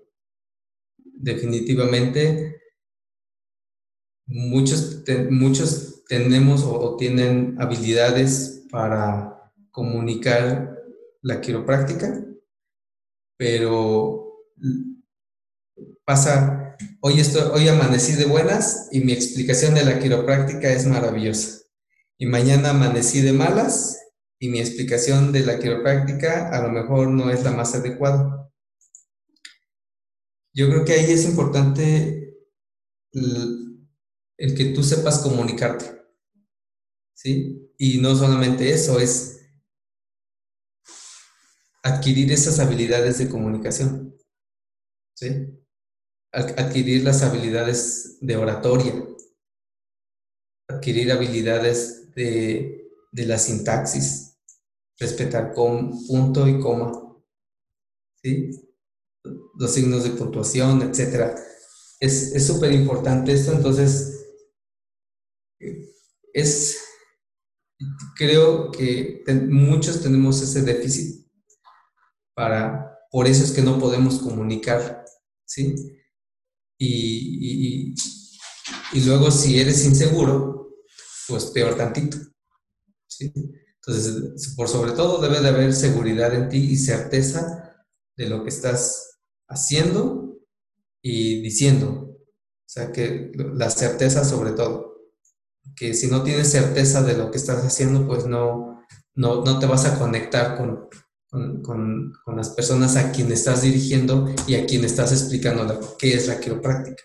Definitivamente, muchos, muchos tenemos o tienen habilidades para comunicar la quiropráctica, pero pasa, hoy, estoy, hoy amanecí de buenas y mi explicación de la quiropráctica es maravillosa. Y mañana amanecí de malas y mi explicación de la quiropráctica a lo mejor no es la más adecuada. Yo creo que ahí es importante el, que tú sepas comunicarte. ¿Sí? Y no solamente eso, es adquirir esas habilidades de comunicación, ¿sí? Adquirir las habilidades de oratoria, adquirir habilidades de, la sintaxis, respetar con punto y coma, ¿sí? Los signos de puntuación, etc. Es súper importante esto, entonces es, creo que muchos tenemos ese déficit para, por eso es que no podemos comunicar, ¿sí? Y, luego si eres inseguro, pues peor tantito, ¿sí? Entonces, por sobre todo debe de haber seguridad en ti y certeza de lo que estás haciendo y diciendo. O sea, que la certeza sobre todo. Que si no tienes certeza de lo que estás haciendo, pues no, no, no te vas a conectar con, con, las personas a quien estás dirigiendo y a quien estás explicando qué es la quiropráctica.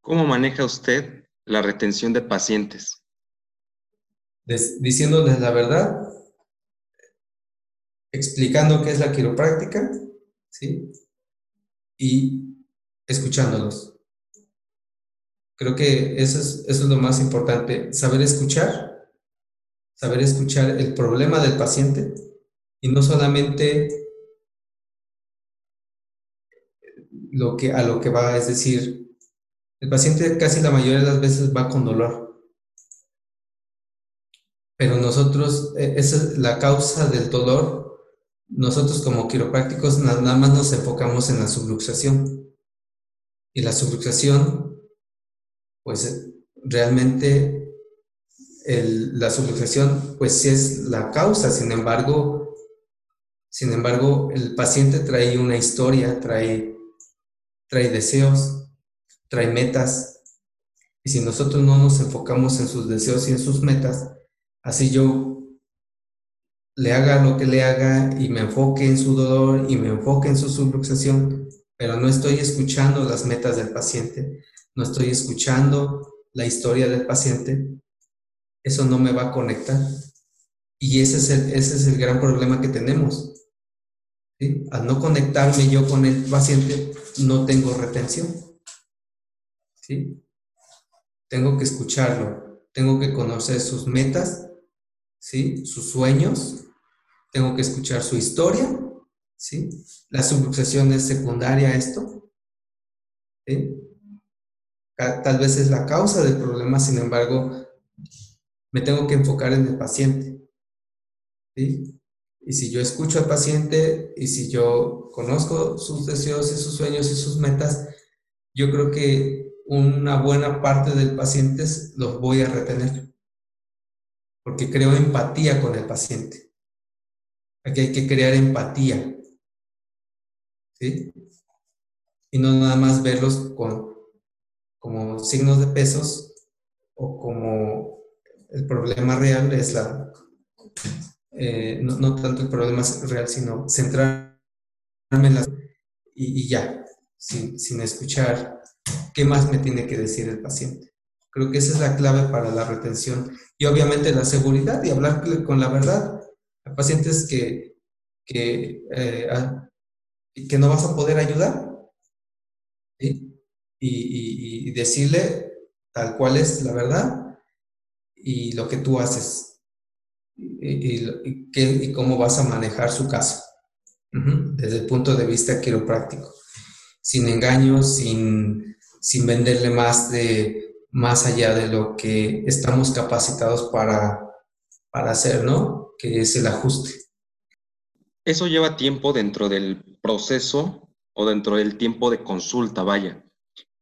¿Cómo maneja usted la retención de pacientes? diciéndoles la verdad, explicando qué es la quiropráctica, ¿sí? Y escuchándolos. Creo que eso es, eso es lo más importante, saber escuchar, saber escuchar el problema del paciente, y no solamente lo que, a lo que va, es decir, el paciente casi la mayoría de las veces va con dolor. Pero nosotros, e, esa es la causa del dolor, nosotros como quiroprácticos nada más nos enfocamos en la subluxación. Y la subluxación, pues realmente la subluxación, pues sí es la causa, sin embargo, sin embargo, el paciente trae una historia, trae, trae deseos, trae metas. Y si nosotros no nos enfocamos en sus deseos y en sus metas, así yo le haga lo que le haga y me enfoque en su dolor y me enfoque en su subluxación, pero no estoy escuchando las metas del paciente, no estoy escuchando la historia del paciente, eso no me va a conectar. Y ese es el, ese es el gran problema que tenemos. Al no conectarme yo con el paciente, no tengo retención. ¿Sí? Tengo que escucharlo, tengo que conocer sus metas, ¿sí? sus sueños, tengo que escuchar su historia. ¿sí? La subluxación es secundaria a esto. Tal vez es la causa del problema, sin embargo, me tengo que enfocar en el paciente. ¿sí? Y si yo escucho al paciente y si yo conozco sus deseos y sus sueños y sus metas, yo creo que una buena parte del paciente los voy a retener. Porque creo empatía con el paciente. Aquí hay que crear empatía. ¿Sí? Y no nada más verlos con, como signos de pesos o como el problema real es la eh, no, tanto el problema real, sino centrarme en las... Y, y ya, sin, sin escuchar qué más me tiene que decir el paciente. Creo que esa es la clave para la retención. Y obviamente la seguridad y hablar con la verdad. a pacientes que, que, eh, que no vas a poder ayudar. Y, y, decirle tal cual es la verdad y lo que tú haces y, y cómo vas a manejar su caso desde el punto de vista quiropráctico, sin engaños, sin, sin venderle más de más allá de lo que estamos capacitados para, para hacer, ¿no? Que es el ajuste. Eso lleva tiempo dentro del proceso o dentro del tiempo de consulta, vaya,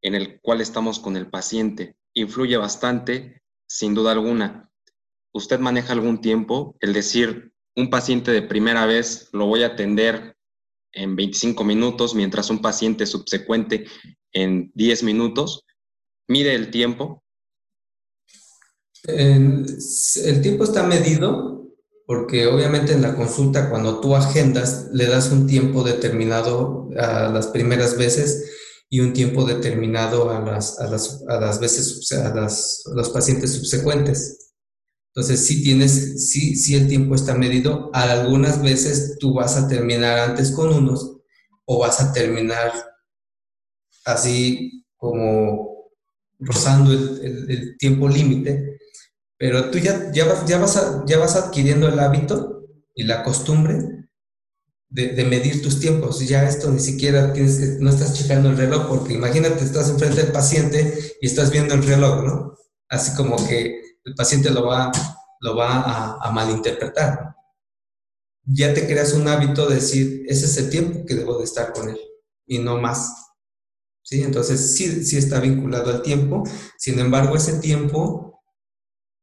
en el cual estamos con el paciente. Influye bastante, sin duda alguna. ¿Usted maneja algún tiempo? El decir, un paciente de primera vez lo voy a atender en 25 minutos, mientras un paciente subsecuente en 10 minutos mide el tiempo? el tiempo está medido porque obviamente en la consulta cuando tú agendas le das un tiempo determinado a las primeras veces y un tiempo determinado a las, a las, a las veces, a, las, los pacientes subsecuentes. Entonces, sí tienes, sí, sí el tiempo está medido. Algunas veces tú vas a terminar antes con unos o vas a terminar así como rozando el, tiempo límite, pero tú ya, ya, vas, ya, vas ya vas adquiriendo el hábito y la costumbre de, medir tus tiempos. Ya esto ni siquiera tienes no estás checando el reloj, porque imagínate, estás enfrente del paciente y estás viendo el reloj, ¿no? Así como que el paciente lo va, lo va a, a malinterpretar. Ya te creas un hábito de decir, ese es el tiempo que debo de estar con él y no más. ¿sí? Entonces, sí, sí está vinculado al tiempo, sin embargo, ese tiempo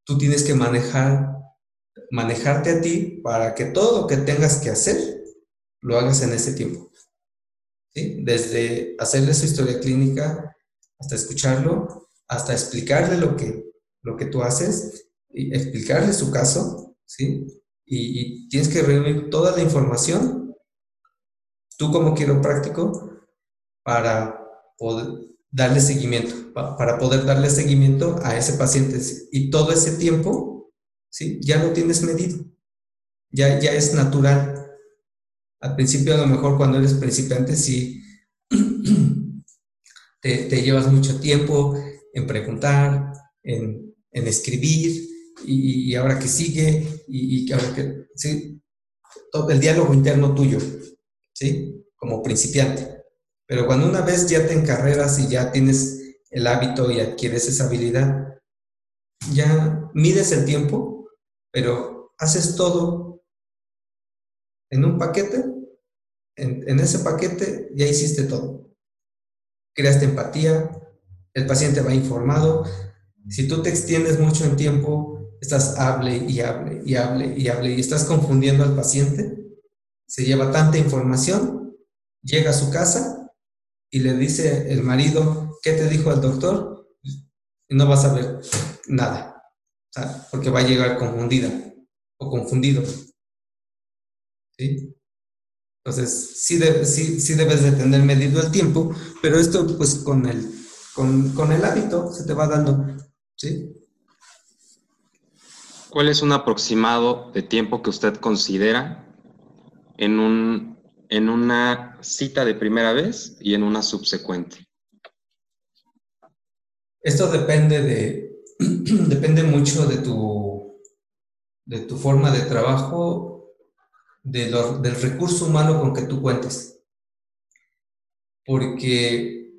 tú tienes que manejar, manejarte a ti para que todo lo que tengas que hacer, lo hagas en ese tiempo. ¿sí? Desde hacerle su historia clínica hasta escucharlo, hasta explicarle lo que, lo que tú haces, y explicarle su caso, ¿sí? Y, tienes que reunir toda la información, tú como quiropráctico, para darle seguimiento, para poder darle seguimiento a ese paciente. Y todo ese tiempo, ¿sí? Ya lo tienes medido, ya, ya es natural. Al principio, a lo mejor cuando eres principiante, sí te, llevas mucho tiempo en preguntar, en, escribir, y, ahora que sigue, y, y ahora que, sí, todo el diálogo interno tuyo, ¿sí? Como principiante. Pero cuando una vez ya te encarreras y ya tienes el hábito y adquieres esa habilidad, ya mides el tiempo, pero haces todo en un paquete. En, ese paquete ya hiciste todo. Creaste empatía, el paciente va informado. Si tú te extiendes mucho en tiempo, estás hable y hable y hable y hable y estás confundiendo al paciente, se lleva tanta información, llega a su casa y le dice el marido, ¿qué te dijo el doctor? Y no vas a ver nada, porque va a llegar confundida o confundido. ¿Sí? Entonces, sí, sí, debes de tener medido el tiempo, pero esto pues con el, con, con el hábito se te va dando. ¿Sí? ¿Cuál es un aproximado de tiempo que usted considera en un en una cita de primera vez y en una subsecuente? Esto depende de, depende mucho de tu, de tu forma de trabajo, de del recurso humano con que tú cuentes. Porque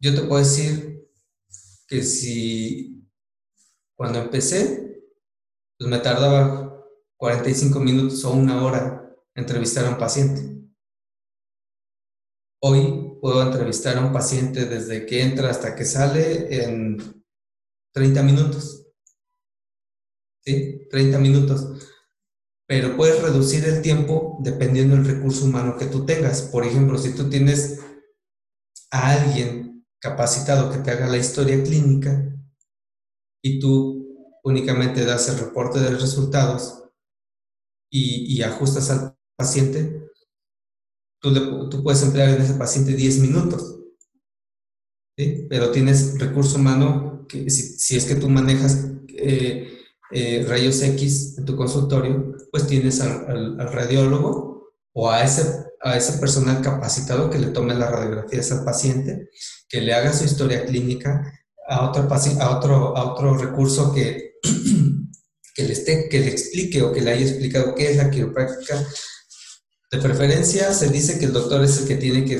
yo te puedo decir que si cuando empecé, pues me tardaba 45 minutos o una hora entrevistar a un paciente. Hoy puedo entrevistar a un paciente desde que entra hasta que sale en 30 minutos. ¿Sí? 30 minutos. Pero puedes reducir el tiempo dependiendo del recurso humano que tú tengas. Por ejemplo, si tú tienes a alguien capacitado que te haga la historia clínica y tú únicamente das el reporte de resultados y, ajustas al paciente, tú, tú, puedes emplear en ese paciente 10 minutos. Pero tienes recurso humano que si, es que tú manejas eh, eh, rayos X en tu consultorio, pues tienes al, radiólogo o a ese, a ese personal capacitado que le tome las radiografías al paciente, que le haga su historia clínica, a otro, a otro, a otro recurso que, que, le esté, que le explique o que le haya explicado qué es la quiropráctica. De preferencia se dice que el doctor es el que tiene que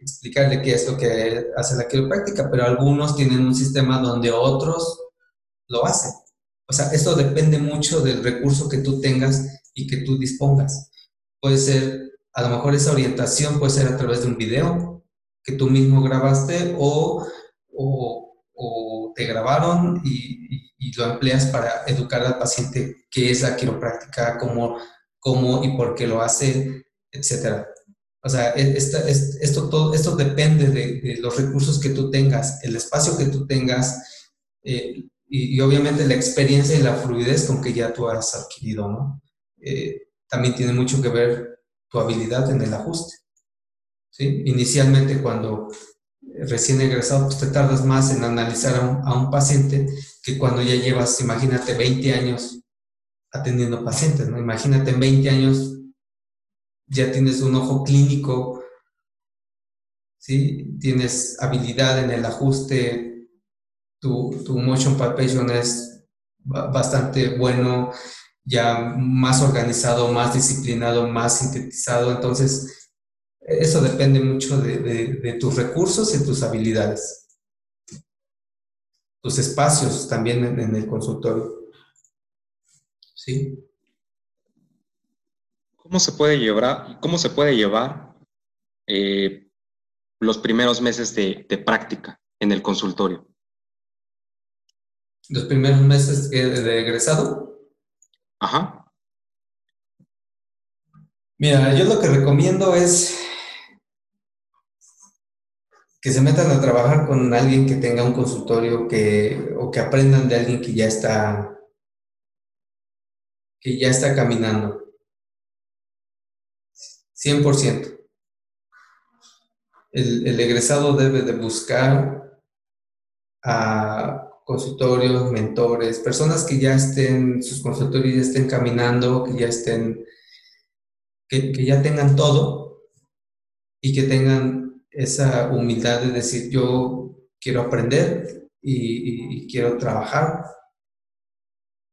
explicarle qué es lo que hace la quiropráctica, pero algunos tienen un sistema donde otros lo hacen. O sea, esto depende mucho del recurso que tú tengas y que tú dispongas. Puede ser, a lo mejor esa orientación puede ser a través de un video que tú mismo grabaste o, o o te grabaron y, lo empleas para educar al paciente qué es la quiropráctica, cómo, cómo y por qué lo hace, etcétera. O sea, e, esto, todo, esto depende de, los recursos que tú tengas, el espacio que tú tengas eh, y, obviamente la experiencia y la fluidez con que ya tú has adquirido, ¿no? Eh, también tiene mucho que ver tu habilidad en el ajuste. ¿sí? Inicialmente cuando recién egresado, pues te tardas más en analizar a un, paciente que cuando ya llevas, imagínate, 20 años atendiendo pacientes, ¿no? Imagínate, en 20 años ya tienes un ojo clínico, ¿sí? Tienes habilidad en el ajuste, tu, tu motion palpation es bastante bueno, ya más organizado, más disciplinado, más sintetizado, entonces eso depende mucho de, tus recursos y tus habilidades. Tus espacios también en, el consultorio. ¿Sí? ¿Cómo se puede llevar, cómo se puede llevar eh, los primeros meses de, práctica en el consultorio? ¿Los primeros meses de egresado? Ajá. Mira, yo lo que recomiendo es que se metan a trabajar con alguien que tenga un consultorio que, o que aprendan de alguien que ya está, que ya está caminando. 100%. El, el egresado debe de buscar a consultorios, mentores, personas que ya estén, sus consultorios ya estén caminando, que ya estén, que, que ya tengan todo y que tengan esa humildad de decir yo quiero aprender y, quiero trabajar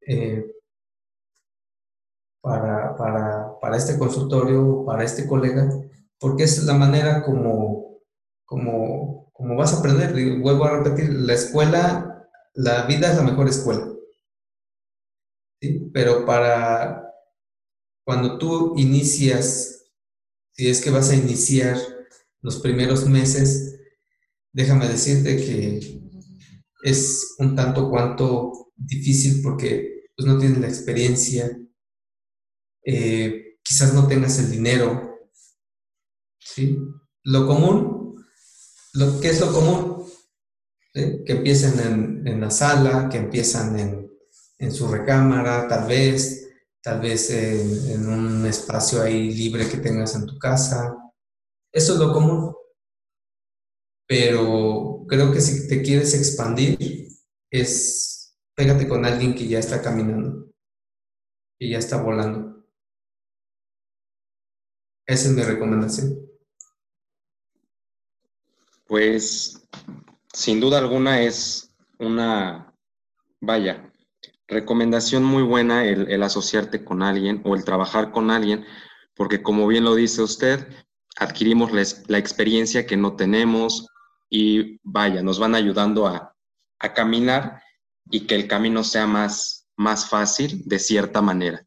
eh, para, para, este consultorio, para este colega, porque es la manera como, como, como vas a aprender. vuelvo a repetir, la escuela, la vida es la mejor escuela. ¿sí? Pero para cuando tú inicias, si es que vas a iniciar los primeros meses, déjame decirte que es un tanto cuanto difícil porque pues, no tienes la experiencia, eh, quizás no tengas el dinero, ¿sí? Lo común, lo, ¿qué es lo común? Que empiecen en, la sala, que empiezan en, su recámara, tal vez, tal vez en, en un espacio ahí libre que tengas en tu casa, eso es lo común. Pero creo que si te quieres expandir, es pégate con alguien que ya está caminando, que ya está volando. Esa es mi recomendación. Pues sin duda alguna es una, vaya, recomendación muy buena el, el, asociarte con alguien o el trabajar con alguien, porque como bien lo dice usted, adquirimos la, experiencia que no tenemos y vaya, nos van ayudando a, caminar y que el camino sea más, más fácil de cierta manera.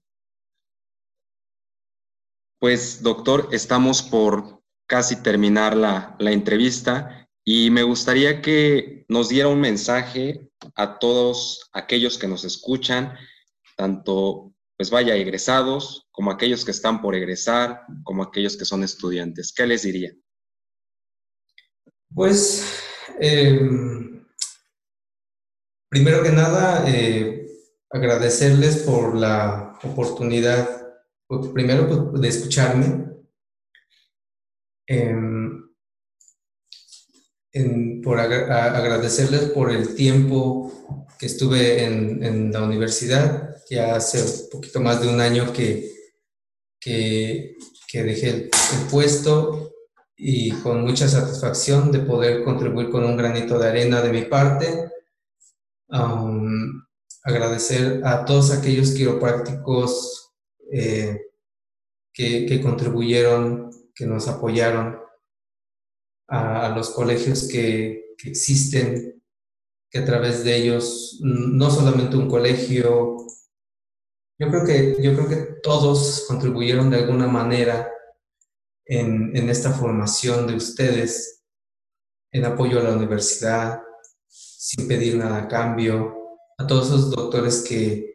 Pues doctor, estamos por casi terminar la, la entrevista y me gustaría que nos diera un mensaje a todos aquellos que nos escuchan, tanto pues vaya egresados, como aquellos que están por egresar, como aquellos que son estudiantes. ¿Qué les diría? Pues, em, primero que nada, eh, agradecerles por la oportunidad pues, primero pues, de escucharme, em, por agradecerles por el tiempo que estuve en, la universidad, ya hace un poquito más de un año que, que, dejé el, puesto y con mucha satisfacción de poder contribuir con un granito de arena de mi parte. agradecer a todos aquellos quiroprácticos eh, que, contribuyeron, que nos apoyaron, a, los colegios que, que, existen, que a través de ellos, no solamente un colegio, yo creo que, yo creo que todos contribuyeron de alguna manera en, en esta formación de ustedes, en apoyo a la universidad, sin pedir nada a cambio, a todos esos doctores que,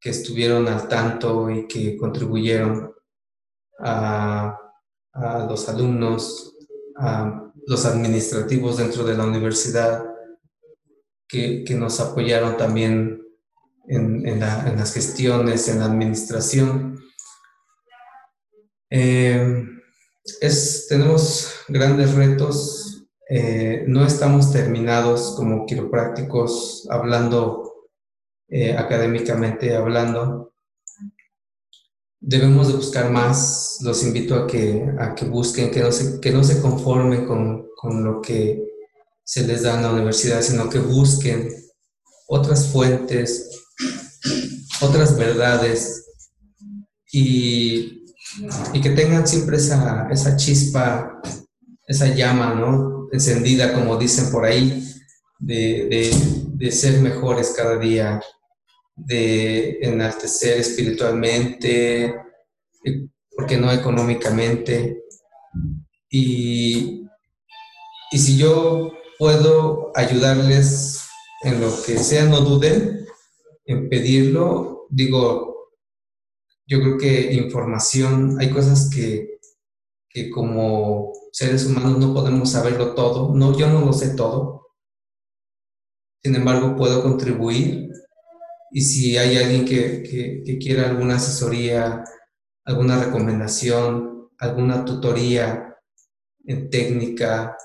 que estuvieron al tanto y que contribuyeron a, a los alumnos, a los administrativos dentro de la universidad, que, que nos apoyaron también en, las gestiones, en la administración. Eh, es, tenemos grandes retos, eh, no estamos terminados como quiroprácticos hablando eh, académicamente hablando. Debemos de buscar más, los invito a que, a que busquen, que no se, que no se conformen con, con lo que se les da en la universidad, sino que busquen otras fuentes, otras verdades y que tengan siempre esa, esa chispa, esa llama. Encendida, como dicen por ahí, de, ser mejores cada día, de enaltecer espiritualmente, porque no económicamente. Y, y si yo puedo ayudarles en lo que sea, no duden en pedirlo. Digo, yo creo que información, hay cosas que, que como seres humanos no podemos saberlo todo. No, yo no lo sé todo. Sin embargo, puedo contribuir y si hay alguien que, que, quiera alguna asesoría, alguna recomendación, alguna tutoría en técnica,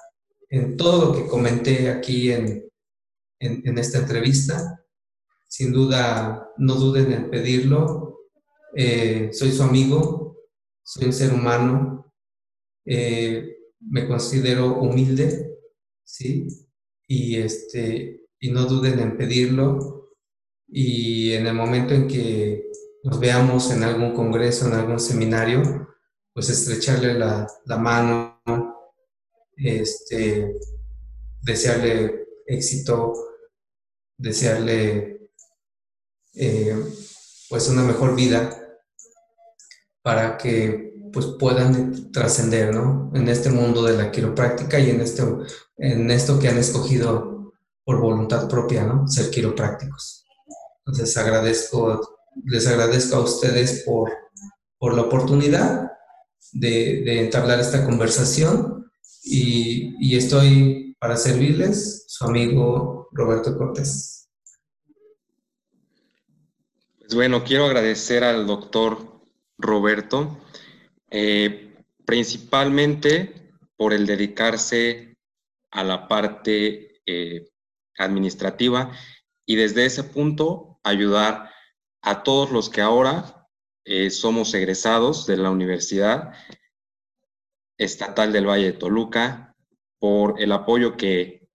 en todo lo que comenté aquí en, en esta entrevista, sin duda no duden en pedirlo eh, soy su amigo, soy un ser humano, eh, me considero humilde, ¿sí? Y, este, y no duden en pedirlo. Y en el momento en que nos veamos en algún congreso, en algún seminario, pues estrecharle la, la mano, este, desearle éxito, desearle eh, pues una mejor vida para que pues puedan trascender, ¿no? En este mundo de la quiropráctica y en, este, en esto que han escogido por voluntad propia, ¿no? Ser quiroprácticos. Entonces agradezco, les agradezco a ustedes por, por la oportunidad de, entablar esta conversación y estoy para servirles, su amigo Roberto Cortés. Pues bueno, quiero agradecer al doctor Roberto, eh, principalmente por el dedicarse a la parte eh, administrativa y desde ese punto ayudar a todos los que ahora eh, somos egresados de la Universidad Estatal del Valle de Toluca, por el apoyo que,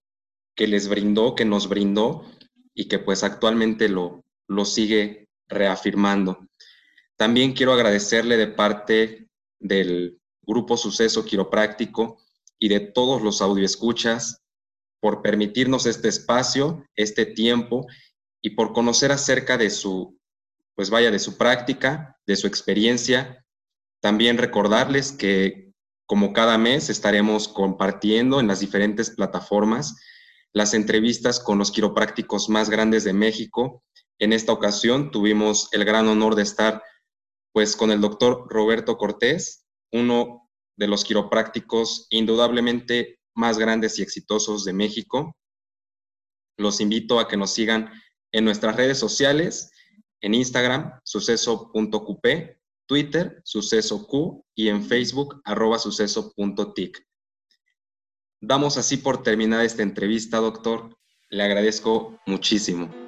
que les brindó, que nos brindó y que pues actualmente lo, lo sigue reafirmando. También quiero agradecerle de parte del Grupo Suceso Quiropráctico y de todos los audioescuchas por permitirnos este espacio, este tiempo y por conocer acerca de su, pues vaya, de su práctica, de su experiencia. También recordarles que como cada mes estaremos compartiendo en las diferentes plataformas las entrevistas con los quiroprácticos más grandes de México. En esta ocasión tuvimos el gran honor de estar pues con el doctor Roberto Cortés, uno de los quiroprácticos indudablemente más grandes y exitosos de México. Los invito a que nos sigan en nuestras redes sociales, en Instagram, suceso.qp, Twitter, suceso Q, y en Facebook, arroba suceso.tic. Damos así por terminada esta entrevista, doctor. Le agradezco muchísimo.